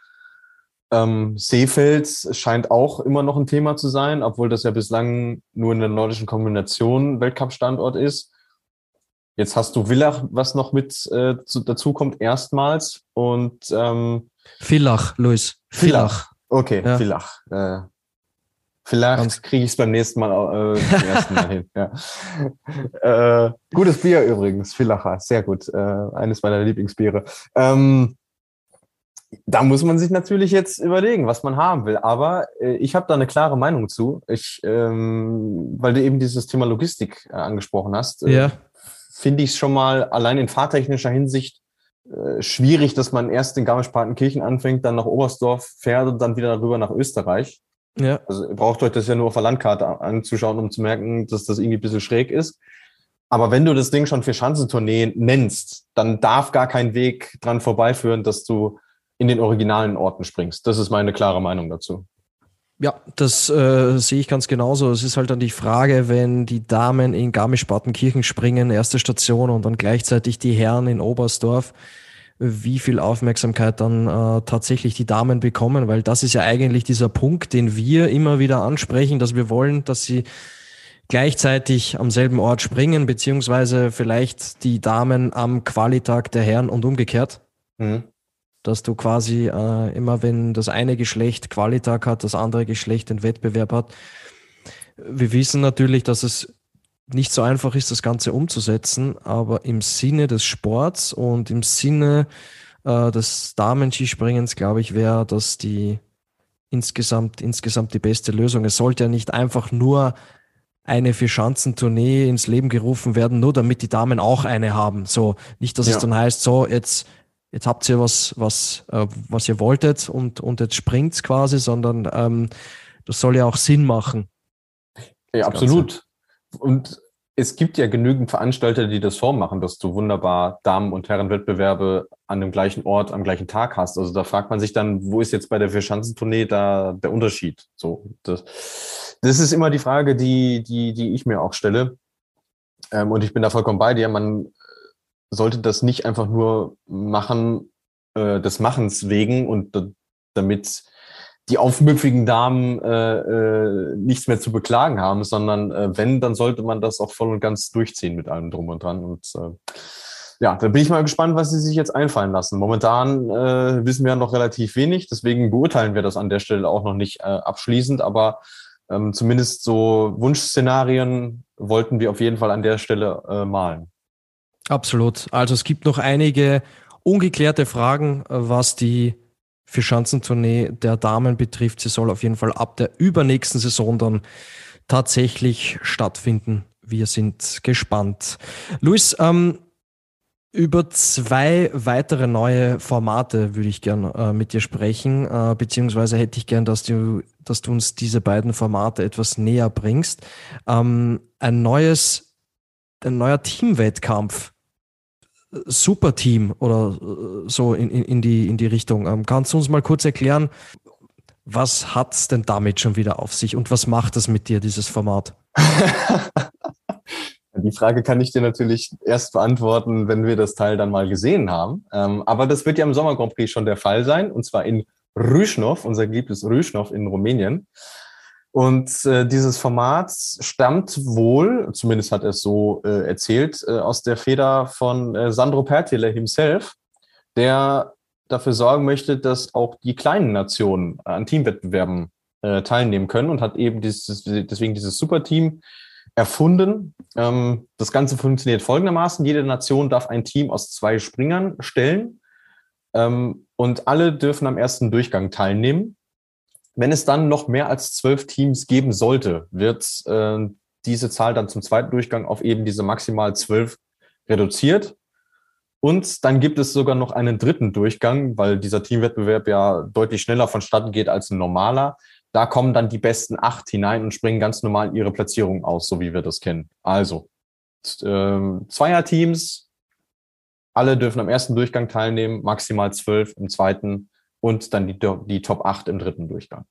Ähm, Seefeld scheint auch immer noch ein Thema zu sein, obwohl das ja bislang nur in der nordischen Kombination Weltcup-Standort ist. Jetzt hast du Villach, was noch mit äh, zu, dazu kommt, erstmals. Und ähm, Villach, Luis. Villach. Okay, ja. Villach. Äh, vielleicht kriege ich es beim nächsten Mal, äh, ersten Mal hin. Ja. Äh, gutes Bier übrigens, Villacher, sehr gut. Äh, eines meiner Lieblingsbiere. Ähm, da muss man sich natürlich jetzt überlegen, was man haben will. Aber äh, ich habe da eine klare Meinung zu. Ich, ähm, weil du eben dieses Thema Logistik äh, angesprochen hast. Äh, ja finde ich es schon mal allein in fahrtechnischer Hinsicht äh, schwierig, dass man erst in Garmisch-Partenkirchen anfängt, dann nach Oberstdorf fährt und dann wieder darüber nach Österreich. Ja. Also ihr braucht euch das ja nur auf der Landkarte anzuschauen, um zu merken, dass das irgendwie ein bisschen schräg ist. Aber wenn du das Ding schon für Schanzentournee nennst, dann darf gar kein Weg dran vorbeiführen, dass du in den originalen Orten springst. Das ist meine klare Meinung dazu. Ja, das äh, sehe ich ganz genauso. Es ist halt dann die Frage, wenn die Damen in Garmisch-Partenkirchen springen, erste Station und dann gleichzeitig die Herren in Oberstdorf, wie viel Aufmerksamkeit dann äh, tatsächlich die Damen bekommen, weil das ist ja eigentlich dieser Punkt, den wir immer wieder ansprechen, dass wir wollen, dass sie gleichzeitig am selben Ort springen, beziehungsweise vielleicht die Damen am Qualitag der Herren und umgekehrt. Mhm dass du quasi äh, immer, wenn das eine Geschlecht Qualitag hat, das andere Geschlecht den Wettbewerb hat. Wir wissen natürlich, dass es nicht so einfach ist, das Ganze umzusetzen, aber im Sinne des Sports und im Sinne äh, des Damen-Skispringens, glaube ich, wäre das die insgesamt, insgesamt die beste Lösung. Es sollte ja nicht einfach nur eine Vier-Schanzentournee ins Leben gerufen werden, nur damit die Damen auch eine haben. So, nicht, dass ja. es dann heißt, so, jetzt jetzt habt ihr was, was, äh, was ihr wolltet und, und jetzt springt's quasi, sondern ähm, das soll ja auch Sinn machen. Ja, absolut. Und es gibt ja genügend Veranstalter, die das vormachen, dass du wunderbar Damen- und Herrenwettbewerbe an dem gleichen Ort, am gleichen Tag hast. Also da fragt man sich dann, wo ist jetzt bei der Vierschanzentournee da der Unterschied? So, das, das ist immer die Frage, die, die, die ich mir auch stelle. Ähm, und ich bin da vollkommen bei dir. Man sollte das nicht einfach nur machen, äh, des Machens wegen und damit die aufmüpfigen Damen äh, äh, nichts mehr zu beklagen haben, sondern äh, wenn, dann sollte man das auch voll und ganz durchziehen mit allem drum und dran. Und äh, ja, da bin ich mal gespannt, was sie sich jetzt einfallen lassen. Momentan äh, wissen wir ja noch relativ wenig, deswegen beurteilen wir das an der Stelle auch noch nicht äh, abschließend, aber ähm, zumindest so Wunschszenarien wollten wir auf jeden Fall an der Stelle äh, malen. Absolut. Also es gibt noch einige ungeklärte Fragen, äh, was die Vierschanzentournee der Damen betrifft. Sie soll auf jeden Fall ab der übernächsten Saison dann tatsächlich stattfinden. Wir sind gespannt. Luis, ähm, über zwei weitere neue Formate würde ich gern äh, mit dir sprechen, äh, beziehungsweise hätte ich gern, dass du, dass du uns diese beiden Formate etwas näher bringst. Ähm, ein neues, ein neuer Teamwettkampf Superteam oder äh, so in, in, in, die, in die Richtung. Ähm, kannst du uns mal kurz erklären, was hat es denn damit schon wieder auf sich und was macht das mit dir, dieses Format? Die Frage kann ich dir natürlich erst beantworten, wenn wir das Teil dann mal gesehen haben. Ähm, aber das wird ja im Sommer Grand Prix schon der Fall sein, und zwar in Rüschnow, unser geliebtes Rüschnow in Rumänien. Und äh, dieses Format stammt wohl, zumindest hat er es so äh, erzählt, äh, aus der Feder von äh, Sandro Pertile himself, der dafür sorgen möchte, dass auch die kleinen Nationen an Teamwettbewerben äh, teilnehmen können und hat eben dieses, deswegen dieses Superteam erfunden. Ähm, das Ganze funktioniert folgendermaßen. Jede Nation darf ein Team aus zwei Springern stellen ähm, und alle dürfen am ersten Durchgang teilnehmen. Wenn es dann noch mehr als zwölf Teams geben sollte, wird äh, diese Zahl dann zum zweiten Durchgang auf eben diese maximal zwölf reduziert. Und dann gibt es sogar noch einen dritten Durchgang, weil dieser Teamwettbewerb ja deutlich schneller vonstatten geht als ein normaler. Da kommen dann die besten acht hinein und springen ganz normal ihre Platzierung aus, so wie wir das kennen. Also äh, Zweierteams, alle dürfen am ersten Durchgang teilnehmen, maximal zwölf im zweiten und dann die, die Top 8 im dritten Durchgang.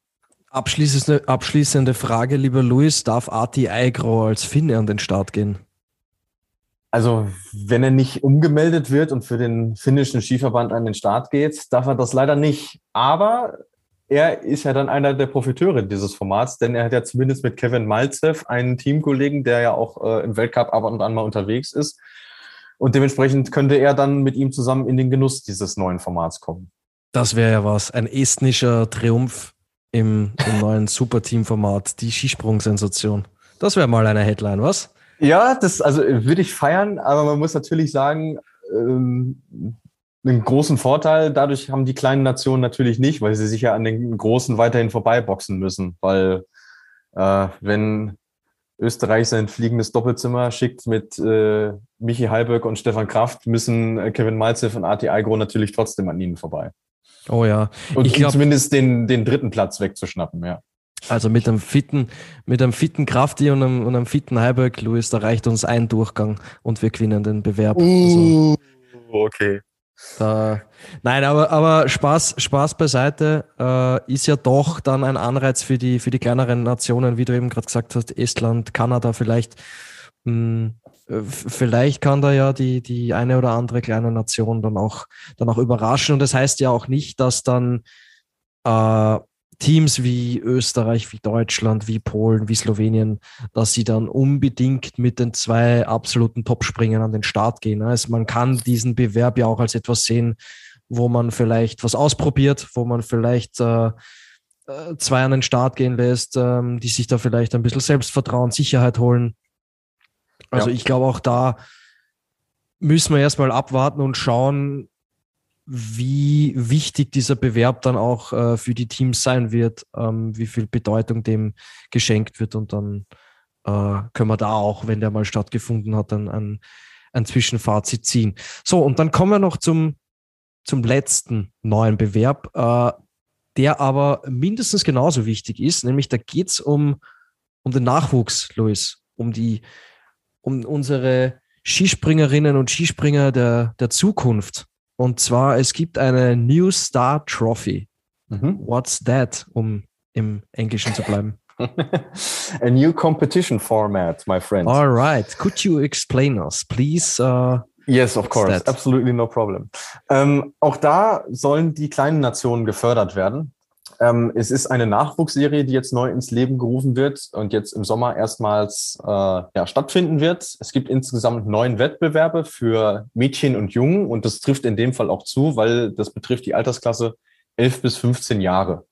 Abschließende, abschließende Frage, lieber Luis, darf Arti Eigro als Finne an den Start gehen? Also, wenn er nicht umgemeldet wird und für den finnischen Skiverband an den Start geht, darf er das leider nicht. Aber er ist ja dann einer der Profiteure dieses Formats, denn er hat ja zumindest mit Kevin Malzev einen Teamkollegen, der ja auch äh, im Weltcup ab und an mal unterwegs ist. Und dementsprechend könnte er dann mit ihm zusammen in den Genuss dieses neuen Formats kommen. Das wäre ja was. Ein estnischer Triumph im, im neuen Superteam-Format, die Skisprung-Sensation. Das wäre mal eine Headline, was? Ja, das also würde ich feiern, aber man muss natürlich sagen, ähm, einen großen Vorteil dadurch haben die kleinen Nationen natürlich nicht, weil sie sich ja an den großen weiterhin vorbeiboxen müssen. Weil äh, wenn Österreich sein fliegendes Doppelzimmer schickt mit äh, Michi Halböck und Stefan Kraft, müssen äh, Kevin Malzev und Arti Eigro natürlich trotzdem an ihnen vorbei. Oh ja. Und ich glaub, zumindest den, den dritten Platz wegzuschnappen, ja. Also mit einem fitten, mit einem fitten Krafti und einem, und einem fitten Heiberg, Louis, da reicht uns ein Durchgang und wir gewinnen den Bewerb. Uh, also. okay. Da, nein, aber, aber Spaß, Spaß beiseite äh, ist ja doch dann ein Anreiz für die, für die kleineren Nationen, wie du eben gerade gesagt hast, Estland, Kanada vielleicht. Mh, hm, vielleicht kann da ja die, die eine oder andere kleine Nation dann auch, dann auch überraschen. Und das heißt ja auch nicht, dass dann äh, Teams wie Österreich, wie Deutschland, wie Polen, wie Slowenien, dass sie dann unbedingt mit den zwei absoluten Topspringern an den Start gehen. Also man kann diesen Bewerb ja auch als etwas sehen, wo man vielleicht was ausprobiert, wo man vielleicht äh, äh, zwei an den Start gehen lässt, ähm, die sich da vielleicht ein bisschen Selbstvertrauen, Sicherheit holen. Also ja. ich glaube auch da müssen wir erstmal abwarten und schauen, wie wichtig dieser Bewerb dann auch äh, für die Teams sein wird, ähm, wie viel Bedeutung dem geschenkt wird und dann äh, können wir da auch, wenn der mal stattgefunden hat, ein, ein, ein Zwischenfazit ziehen. So, und dann kommen wir noch zum, zum letzten neuen Bewerb, äh, der aber mindestens genauso wichtig ist, nämlich da geht es um, um den Nachwuchs, Luis, um die, um unsere Skispringerinnen und Skispringer der, der Zukunft. Und zwar, es gibt eine New Star Trophy. Mhm. What's that, um im Englischen zu bleiben? A new competition format, my friend. All right. Could you explain us, please? Uh, yes, of course. That? Absolutely no problem. Ähm, auch da sollen die kleinen Nationen gefördert werden. Ähm, es ist eine Nachwuchsserie, die jetzt neu ins Leben gerufen wird und jetzt im Sommer erstmals äh, ja, stattfinden wird. Es gibt insgesamt neun Wettbewerbe für Mädchen und Jungen und das trifft in dem Fall auch zu, weil das betrifft die Altersklasse 11 bis 15 Jahre.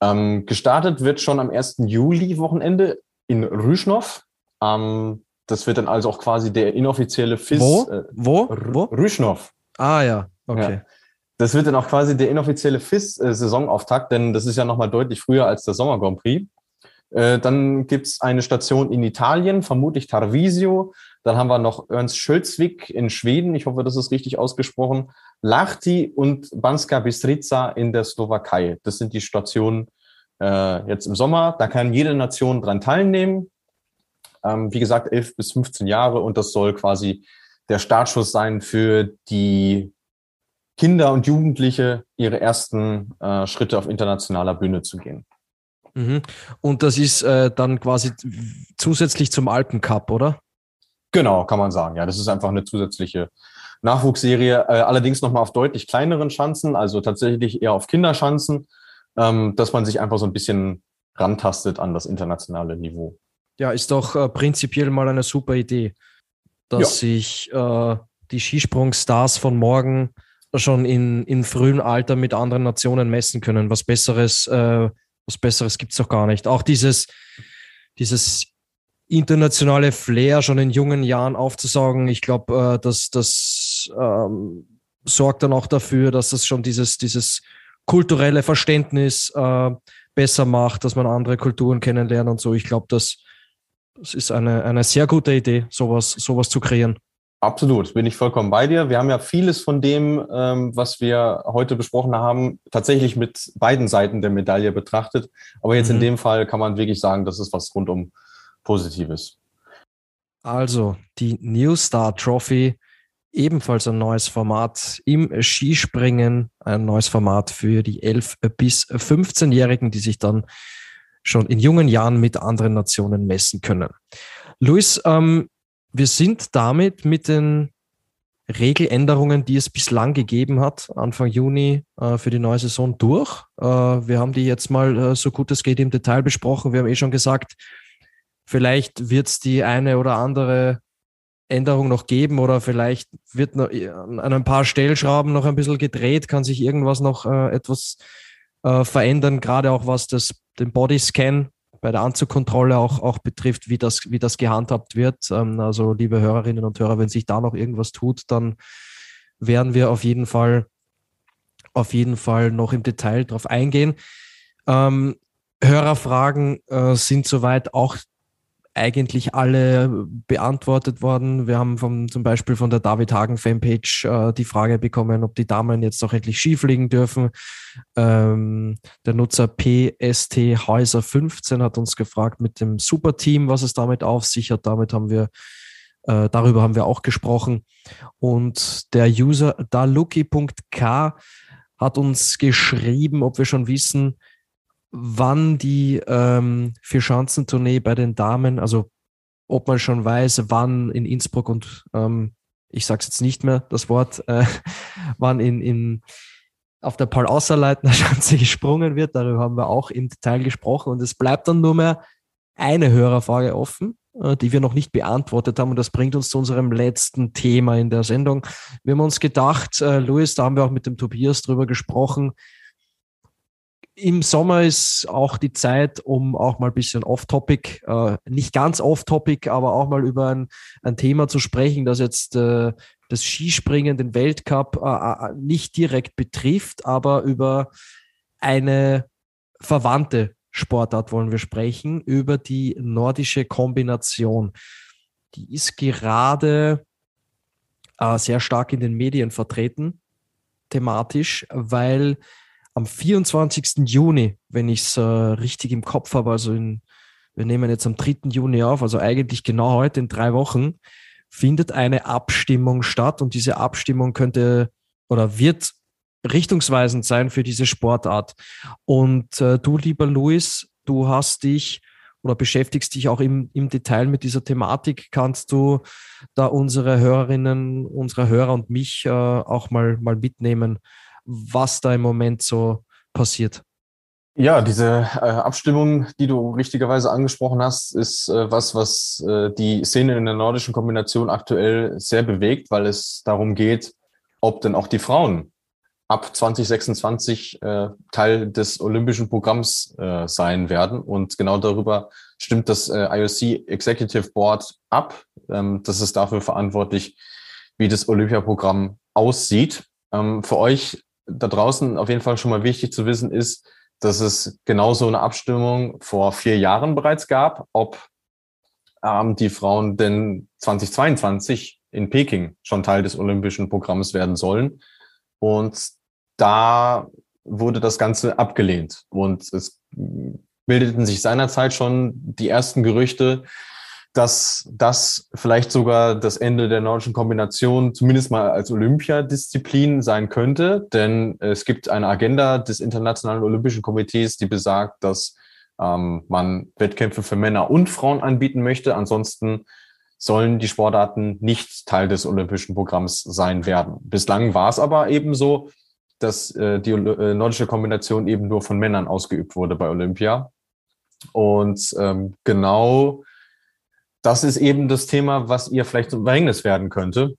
Ähm, gestartet wird schon am 1. Juli-Wochenende in Rüschnow. Ähm, das wird dann also auch quasi der inoffizielle FIS. Wo? Äh, Wo? Wo? Rüschnow. Ah ja, okay. Ja. Das wird dann auch quasi der inoffizielle FIS-Saisonauftakt, denn das ist ja nochmal deutlich früher als der Sommer Grand Prix. Äh, dann gibt's eine Station in Italien, vermutlich Tarvisio. Dann haben wir noch Ernst Schölzwig in Schweden, ich hoffe, das ist richtig ausgesprochen. Lahti und Banska Bistrica in der Slowakei. Das sind die Stationen äh, jetzt im Sommer. Da kann jede Nation dran teilnehmen. Ähm, wie gesagt, 11 bis 15 Jahre und das soll quasi der Startschuss sein für die Kinder und Jugendliche ihre ersten äh, Schritte auf internationaler Bühne zu gehen. Mhm. Und das ist äh, dann quasi zusätzlich zum Alpencup, oder? Genau, kann man sagen. Ja, das ist einfach eine zusätzliche Nachwuchsserie. Äh, allerdings nochmal auf deutlich kleineren Schanzen, also tatsächlich eher auf Kinderschanzen, ähm, dass man sich einfach so ein bisschen rantastet an das internationale Niveau. Ja, ist doch äh, prinzipiell mal eine super Idee, dass ja. sich äh, die Skisprungstars von morgen schon in, in frühem Alter mit anderen Nationen messen können. Was Besseres, äh, was Besseres gibt es doch gar nicht. Auch dieses, dieses internationale Flair schon in jungen Jahren aufzusaugen, ich glaube, äh, dass das ähm, sorgt dann auch dafür, dass das schon dieses, dieses kulturelle Verständnis äh, besser macht, dass man andere Kulturen kennenlernt und so. Ich glaube, das, das ist eine, eine sehr gute Idee, sowas, sowas zu kreieren. Absolut, bin ich vollkommen bei dir. Wir haben ja vieles von dem, ähm, was wir heute besprochen haben, tatsächlich mit beiden Seiten der Medaille betrachtet. Aber jetzt mhm. in dem Fall kann man wirklich sagen, das ist was rundum Positives. Also die New Star Trophy, ebenfalls ein neues Format im Skispringen, ein neues Format für die 11- bis 15-Jährigen, die sich dann schon in jungen Jahren mit anderen Nationen messen können. Luis, ähm, wir sind damit mit den Regeländerungen, die es bislang gegeben hat, Anfang Juni äh, für die neue Saison durch. Äh, wir haben die jetzt mal äh, so gut es geht im Detail besprochen. Wir haben eh schon gesagt, vielleicht wird es die eine oder andere Änderung noch geben oder vielleicht wird noch an ein paar Stellschrauben noch ein bisschen gedreht, kann sich irgendwas noch äh, etwas äh, verändern, gerade auch was das, den Bodyscan bei der Anzugkontrolle auch, auch betrifft, wie das, wie das gehandhabt wird. Ähm, also, liebe Hörerinnen und Hörer, wenn sich da noch irgendwas tut, dann werden wir auf jeden Fall, auf jeden Fall noch im Detail darauf eingehen. Ähm, Hörerfragen äh, sind soweit auch eigentlich alle beantwortet worden. Wir haben vom, zum Beispiel von der David Hagen Fanpage äh, die Frage bekommen, ob die Damen jetzt auch endlich Skifliegen dürfen. Ähm, der Nutzer PST Häuser 15 hat uns gefragt mit dem Superteam, was es damit auf sich hat. Damit haben wir Äh, darüber haben wir auch gesprochen. Und der User daluki.k hat uns geschrieben, ob wir schon wissen, wann die ähm, Vier-Schanzentournee bei den Damen, also ob man schon weiß, wann in Innsbruck und ähm, ich sage es jetzt nicht mehr, das Wort, äh, wann in, in, auf der Paul-Außerleitner Schanze gesprungen wird. Darüber haben wir auch im Detail gesprochen und es bleibt dann nur mehr eine Hörerfrage offen, äh, die wir noch nicht beantwortet haben und das bringt uns zu unserem letzten Thema in der Sendung. Wir haben uns gedacht, äh, Luis, da haben wir auch mit dem Tobias drüber gesprochen, im Sommer ist auch die Zeit, um auch mal ein bisschen off-topic, äh, nicht ganz off-topic, aber auch mal über ein, ein Thema zu sprechen, das jetzt äh, das Skispringen, den Weltcup äh, äh nicht direkt betrifft, aber über eine verwandte Sportart wollen wir sprechen, über die nordische Kombination. Die ist gerade äh, sehr stark in den Medien vertreten, thematisch, weil am 24. Juni, wenn ich es äh, richtig im Kopf habe, also in, wir nehmen jetzt am 3. Juni auf, also eigentlich genau heute in drei Wochen, findet eine Abstimmung statt und diese Abstimmung könnte oder wird richtungsweisend sein für diese Sportart. Und äh, du, lieber Luis, du hast dich oder beschäftigst dich auch im, im Detail mit dieser Thematik. Kannst du da unsere Hörerinnen, unsere Hörer und mich äh, auch mal, mal mitnehmen, was da im Moment so passiert. Ja, diese äh, Abstimmung, die du richtigerweise angesprochen hast, ist äh, was, was äh, die Szene in der nordischen Kombination aktuell sehr bewegt, weil es darum geht, ob denn auch die Frauen ab 2026 äh, Teil des olympischen Programms äh, sein werden. Und genau darüber stimmt das äh, IOC Executive Board ab. Ähm, das ist dafür verantwortlich, wie das Olympiaprogramm aussieht. Ähm, für euch da draußen auf jeden Fall schon mal wichtig zu wissen ist, dass es genauso eine Abstimmung vor vier Jahren bereits gab, ob ähm, die Frauen denn 2022 in Peking schon Teil des olympischen Programms werden sollen. Und da wurde das Ganze abgelehnt. Und es bildeten sich seinerzeit schon die ersten Gerüchte, dass das vielleicht sogar das Ende der nordischen Kombination zumindest mal als Olympiadisziplin sein könnte. Denn es gibt eine Agenda des Internationalen Olympischen Komitees, die besagt, dass ähm, man Wettkämpfe für Männer und Frauen anbieten möchte. Ansonsten sollen die Sportarten nicht Teil des olympischen Programms sein werden. Bislang war es aber eben so, dass äh, die äh, nordische Kombination eben nur von Männern ausgeübt wurde bei Olympia. Und ähm, genau das ist eben das Thema, was ihr vielleicht zum Verhängnis werden könnte.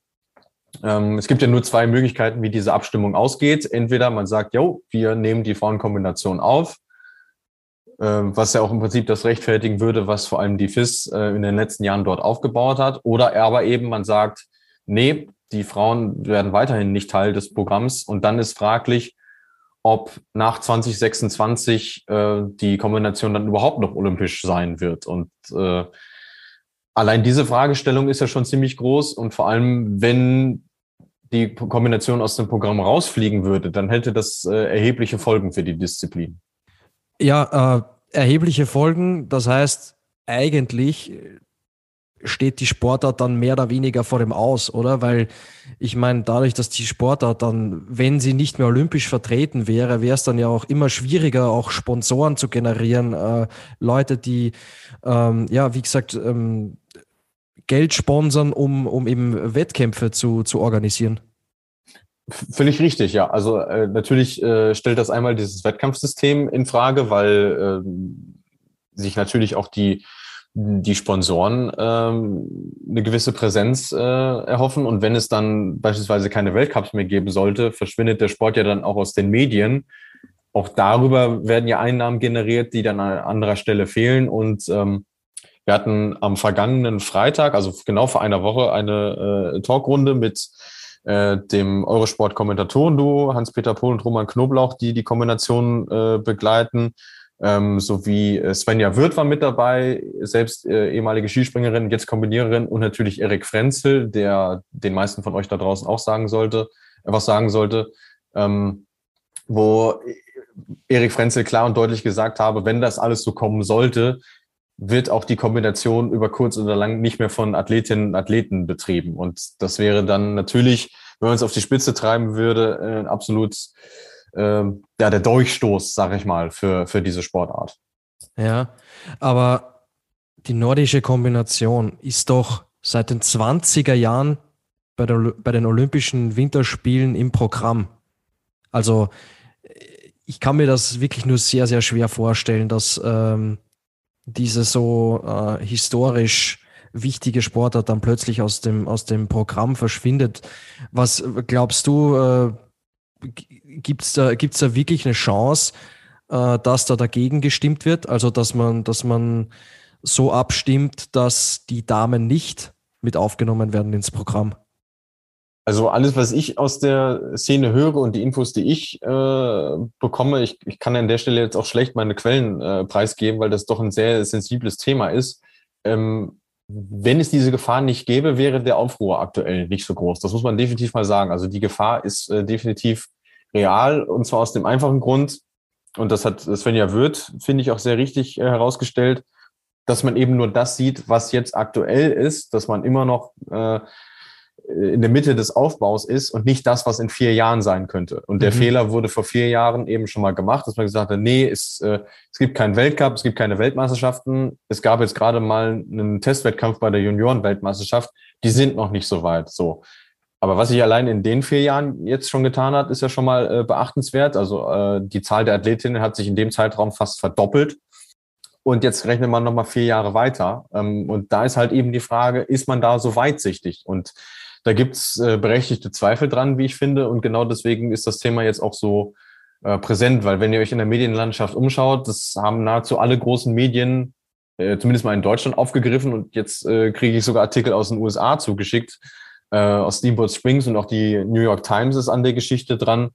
Ähm, es gibt ja nur zwei Möglichkeiten, wie diese Abstimmung ausgeht. Entweder man sagt, jo, wir nehmen die Frauenkombination auf, äh, was ja auch im Prinzip das rechtfertigen würde, was vor allem die FIS äh, in den letzten Jahren dort aufgebaut hat. Oder aber eben man sagt, nee, die Frauen werden weiterhin nicht Teil des Programms. Und dann ist fraglich, ob nach 2026 äh, die Kombination dann überhaupt noch olympisch sein wird. Und äh, Allein diese Fragestellung ist ja schon ziemlich groß und vor allem, wenn die Kombination aus dem Programm rausfliegen würde, dann hätte das äh, erhebliche Folgen für die Disziplin. Ja, äh, erhebliche Folgen. Das heißt, eigentlich steht die Sportart dann mehr oder weniger vor dem Aus, oder? Weil ich meine, dadurch, dass die Sportart dann, wenn sie nicht mehr olympisch vertreten wäre, wäre es dann ja auch immer schwieriger, auch Sponsoren zu generieren, äh, Leute, die, ähm, ja, wie gesagt, ähm, Geld sponsern, um, um eben Wettkämpfe zu, zu organisieren. Völlig richtig, ja. Also äh, natürlich äh, stellt das einmal dieses Wettkampfsystem in Frage, weil äh, sich natürlich auch die die Sponsoren ähm, eine gewisse Präsenz äh, erhoffen. Und wenn es dann beispielsweise keine Weltcups mehr geben sollte, verschwindet der Sport ja dann auch aus den Medien. Auch darüber werden ja Einnahmen generiert, die dann an anderer Stelle fehlen. Und ähm, wir hatten am vergangenen Freitag, also genau vor einer Woche, eine äh, Talkrunde mit äh, dem Eurosport-Kommentatoren-Duo, Hans-Peter Pohl und Roman Knoblauch, die die Kombination äh, begleiten. Ähm, sowie äh, Svenja Wirth war mit dabei, selbst äh, ehemalige Skispringerin, jetzt Kombiniererin und natürlich Erik Frenzel, der den meisten von euch da draußen auch sagen sollte, äh, was sagen sollte, ähm, wo Erik Frenzel klar und deutlich gesagt habe, wenn das alles so kommen sollte, wird auch die Kombination über kurz oder lang nicht mehr von Athletinnen und Athleten betrieben. Und das wäre dann natürlich, wenn man es auf die Spitze treiben würde, äh, absolut äh, ja, der Durchstoß, sage ich mal, für, für diese Sportart. Ja, aber die nordische Kombination ist doch seit den 20er Jahren bei, der, bei den Olympischen Winterspielen im Programm. Also ich kann mir das wirklich nur sehr, sehr schwer vorstellen, dass ähm, diese so äh, historisch wichtige Sportart dann plötzlich aus dem, aus dem Programm verschwindet. Was glaubst du, äh, gibt es da, da wirklich eine Chance, äh, dass da dagegen gestimmt wird? Also, dass man, dass man so abstimmt, dass die Damen nicht mit aufgenommen werden ins Programm? Also alles, was ich aus der Szene höre und die Infos, die ich äh, bekomme, ich, ich kann an der Stelle jetzt auch schlecht meine Quellen äh, preisgeben, weil das doch ein sehr sensibles Thema ist. Ähm, wenn es diese Gefahr nicht gäbe, wäre der Aufruhr aktuell nicht so groß. Das muss man definitiv mal sagen. Also die Gefahr ist äh, definitiv real und zwar aus dem einfachen Grund, und das hat Svenja Wirth, finde ich, auch sehr richtig äh, herausgestellt, dass man eben nur das sieht, was jetzt aktuell ist, dass man immer noch äh, in der Mitte des Aufbaus ist und nicht das, was in vier Jahren sein könnte. Und der mhm. Fehler wurde vor vier Jahren eben schon mal gemacht, dass man gesagt hat, nee, es, äh, es gibt keinen Weltcup, es gibt keine Weltmeisterschaften. Es gab jetzt gerade mal einen Testwettkampf bei der Junioren-Weltmeisterschaft. Die sind noch nicht so weit. So. Aber was sich allein in den vier Jahren jetzt schon getan hat, ist ja schon mal äh, beachtenswert. Also äh, die Zahl der Athletinnen hat sich in dem Zeitraum fast verdoppelt. Und jetzt rechnet man nochmal vier Jahre weiter. Ähm, und da ist halt eben die Frage, ist man da so weitsichtig? Und da gibt's äh, berechtigte Zweifel dran, wie ich finde. Und genau deswegen ist das Thema jetzt auch so äh, präsent, weil wenn ihr euch in der Medienlandschaft umschaut, das haben nahezu alle großen Medien, äh, zumindest mal in Deutschland, aufgegriffen. Und jetzt äh, kriege ich sogar Artikel aus den USA zugeschickt, äh, aus Steamboat Springs und auch die New York Times ist an der Geschichte dran.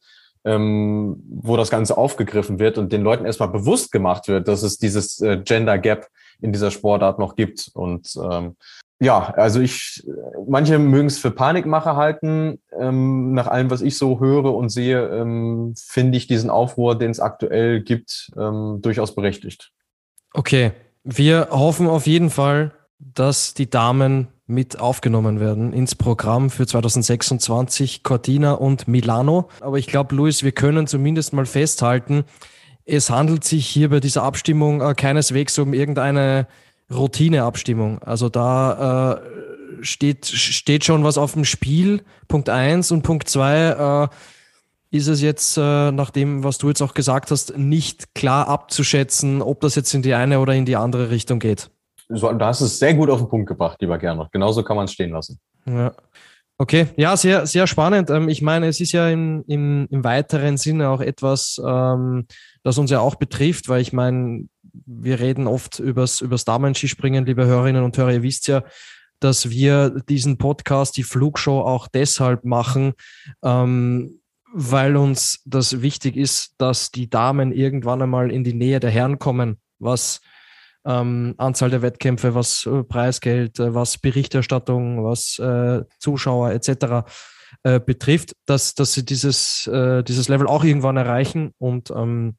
Ähm, wo das Ganze aufgegriffen wird und den Leuten erstmal bewusst gemacht wird, dass es dieses äh, Gender Gap in dieser Sportart noch gibt. Und ähm, ja, also ich, manche mögen es für Panikmache halten. Ähm, nach allem, was ich so höre und sehe, ähm, finde ich diesen Aufruhr, den es aktuell gibt, ähm, durchaus berechtigt. Okay, wir hoffen auf jeden Fall, dass die Damen mit aufgenommen werden ins Programm für 2026, Cortina und Milano. Aber ich glaube, Luis, wir können zumindest mal festhalten, es handelt sich hier bei dieser Abstimmung äh, keineswegs um irgendeine Routineabstimmung. Also da äh, steht, steht schon was auf dem Spiel. Punkt eins und Punkt zwei äh, ist es jetzt, äh, nach dem, was du jetzt auch gesagt hast, nicht klar abzuschätzen, ob das jetzt in die eine oder in die andere Richtung geht. So, da hast du es sehr gut auf den Punkt gebracht, lieber Gernot. Genauso kann man es stehen lassen. Ja. Okay, ja, sehr, sehr spannend. Ähm, ich meine, es ist ja im, im, im weiteren Sinne auch etwas, ähm, das uns ja auch betrifft, weil ich meine, wir reden oft übers, übers Damen-Skispringen, liebe Hörerinnen und Hörer. Ihr wisst ja, dass wir diesen Podcast, die Flugshow, auch deshalb machen, ähm, weil uns das wichtig ist, dass die Damen irgendwann einmal in die Nähe der Herren kommen, was ähm, Anzahl der Wettkämpfe, was äh, Preisgeld, äh, was Berichterstattung, was äh, Zuschauer etc. Äh, betrifft, dass, dass sie dieses, äh, dieses Level auch irgendwann erreichen und ähm,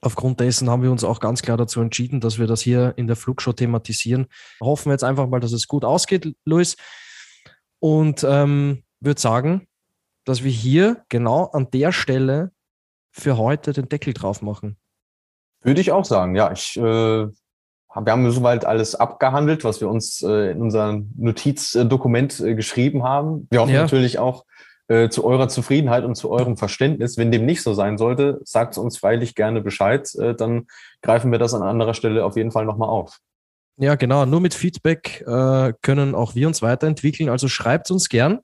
Aufgrund dessen haben wir uns auch ganz klar dazu entschieden, dass wir das hier in der Flugshow thematisieren. Hoffen wir jetzt einfach mal, dass es gut ausgeht, Luis. Und ähm, würde sagen, dass wir hier genau an der Stelle für heute den Deckel drauf machen. Würde ich auch sagen, ja. Ich, äh, wir haben soweit alles abgehandelt, was wir uns äh, in unserem Notizdokument äh, geschrieben haben. Wir hoffen ja. natürlich auch, äh, zu eurer Zufriedenheit und zu eurem Verständnis. Wenn dem nicht so sein sollte, sagt uns freilich gerne Bescheid. Äh, dann greifen wir das an anderer Stelle auf jeden Fall nochmal auf. Ja, genau. Nur mit Feedback äh, können auch wir uns weiterentwickeln. Also schreibt uns gern.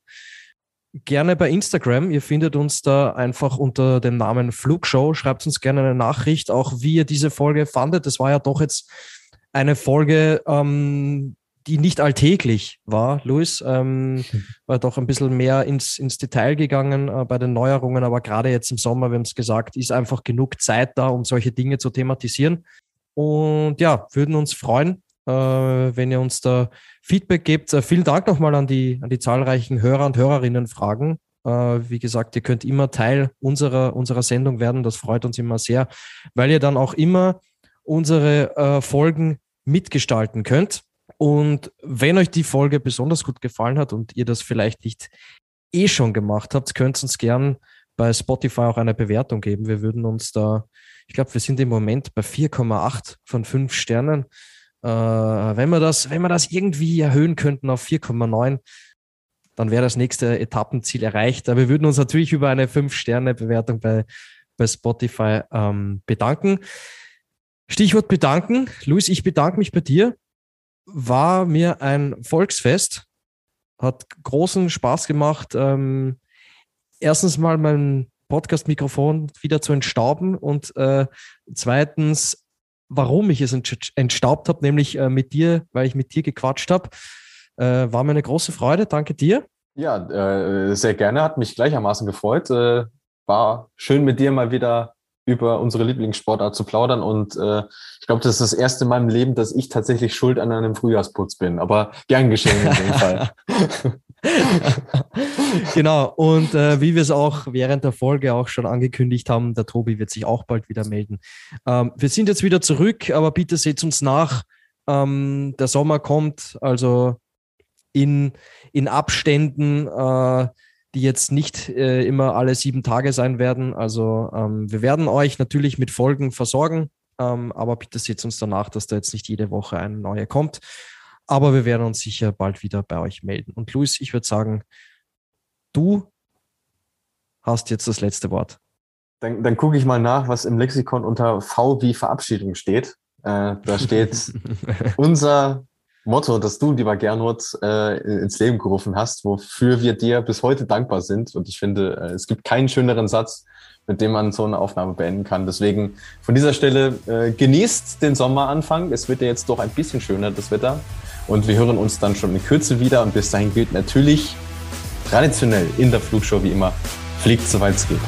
Gerne bei Instagram. Ihr findet uns da einfach unter dem Namen Flugshow. Schreibt uns gerne eine Nachricht, auch wie ihr diese Folge fandet. Das war ja doch jetzt eine Folge, ähm, die nicht alltäglich war, Luis, ähm, hm. war doch ein bisschen mehr ins, ins Detail gegangen äh, bei den Neuerungen, aber gerade jetzt im Sommer, wir haben es gesagt, ist einfach genug Zeit da, um solche Dinge zu thematisieren. Und ja, würden uns freuen, äh, wenn ihr uns da Feedback gebt. Äh, vielen Dank nochmal an die, an die zahlreichen Hörer und Hörerinnen Fragen. Äh, wie gesagt, ihr könnt immer Teil unserer, unserer Sendung werden. Das freut uns immer sehr, weil ihr dann auch immer unsere äh, Folgen mitgestalten könnt. Und wenn euch die Folge besonders gut gefallen hat und ihr das vielleicht nicht eh schon gemacht habt, könnt ihr uns gern bei Spotify auch eine Bewertung geben. Wir würden uns da, ich glaube, wir sind im Moment bei 4,8 von 5 Sternen. Äh, wenn, wir das, wenn wir das irgendwie erhöhen könnten auf 4,9, dann wäre das nächste Etappenziel erreicht. Aber wir würden uns natürlich über eine 5-Sterne-Bewertung bei, bei Spotify ähm, bedanken. Stichwort bedanken. Luis, ich bedanke mich bei dir. War mir ein Volksfest. Hat großen Spaß gemacht. Ähm, erstens mal mein Podcast-Mikrofon wieder zu entstauben und äh, zweitens, warum ich es entstaubt habe, nämlich äh, mit dir, weil ich mit dir gequatscht habe. Äh, war mir eine große Freude. Danke dir. Ja, äh, sehr gerne. Hat mich gleichermaßen gefreut. Äh, war schön mit dir mal wieder über unsere Lieblingssportart zu plaudern. Und äh, ich glaube, das ist das erste Mal im Leben, dass ich tatsächlich schuld an einem Frühjahrsputz bin. Aber gern geschehen in dem Fall. genau. Und äh, wie wir es auch während der Folge auch schon angekündigt haben, der Tobi wird sich auch bald wieder melden. Ähm, wir sind jetzt wieder zurück, aber bitte seht uns nach. Ähm, der Sommer kommt, also in, in Abständen. Äh, die jetzt nicht äh, immer alle sieben Tage sein werden. Also ähm, wir werden euch natürlich mit Folgen versorgen, ähm, aber bitte seht uns danach, dass da jetzt nicht jede Woche eine neue kommt. Aber wir werden uns sicher bald wieder bei euch melden. Und Luis, ich würde sagen, du hast jetzt das letzte Wort. Dann, dann gucke ich mal nach, was im Lexikon unter V wie Verabschiedung steht. Äh, da steht unser Motto, das du, lieber Gernot, äh, ins Leben gerufen hast, wofür wir dir bis heute dankbar sind. Und ich finde, äh, es gibt keinen schöneren Satz, mit dem man so eine Aufnahme beenden kann. Deswegen von dieser Stelle äh, genießt den Sommeranfang. Es wird ja jetzt doch ein bisschen schöner, das Wetter. Und wir hören uns dann schon in Kürze wieder. Und bis dahin gilt natürlich traditionell in der Flugshow wie immer, fliegt soweit es geht.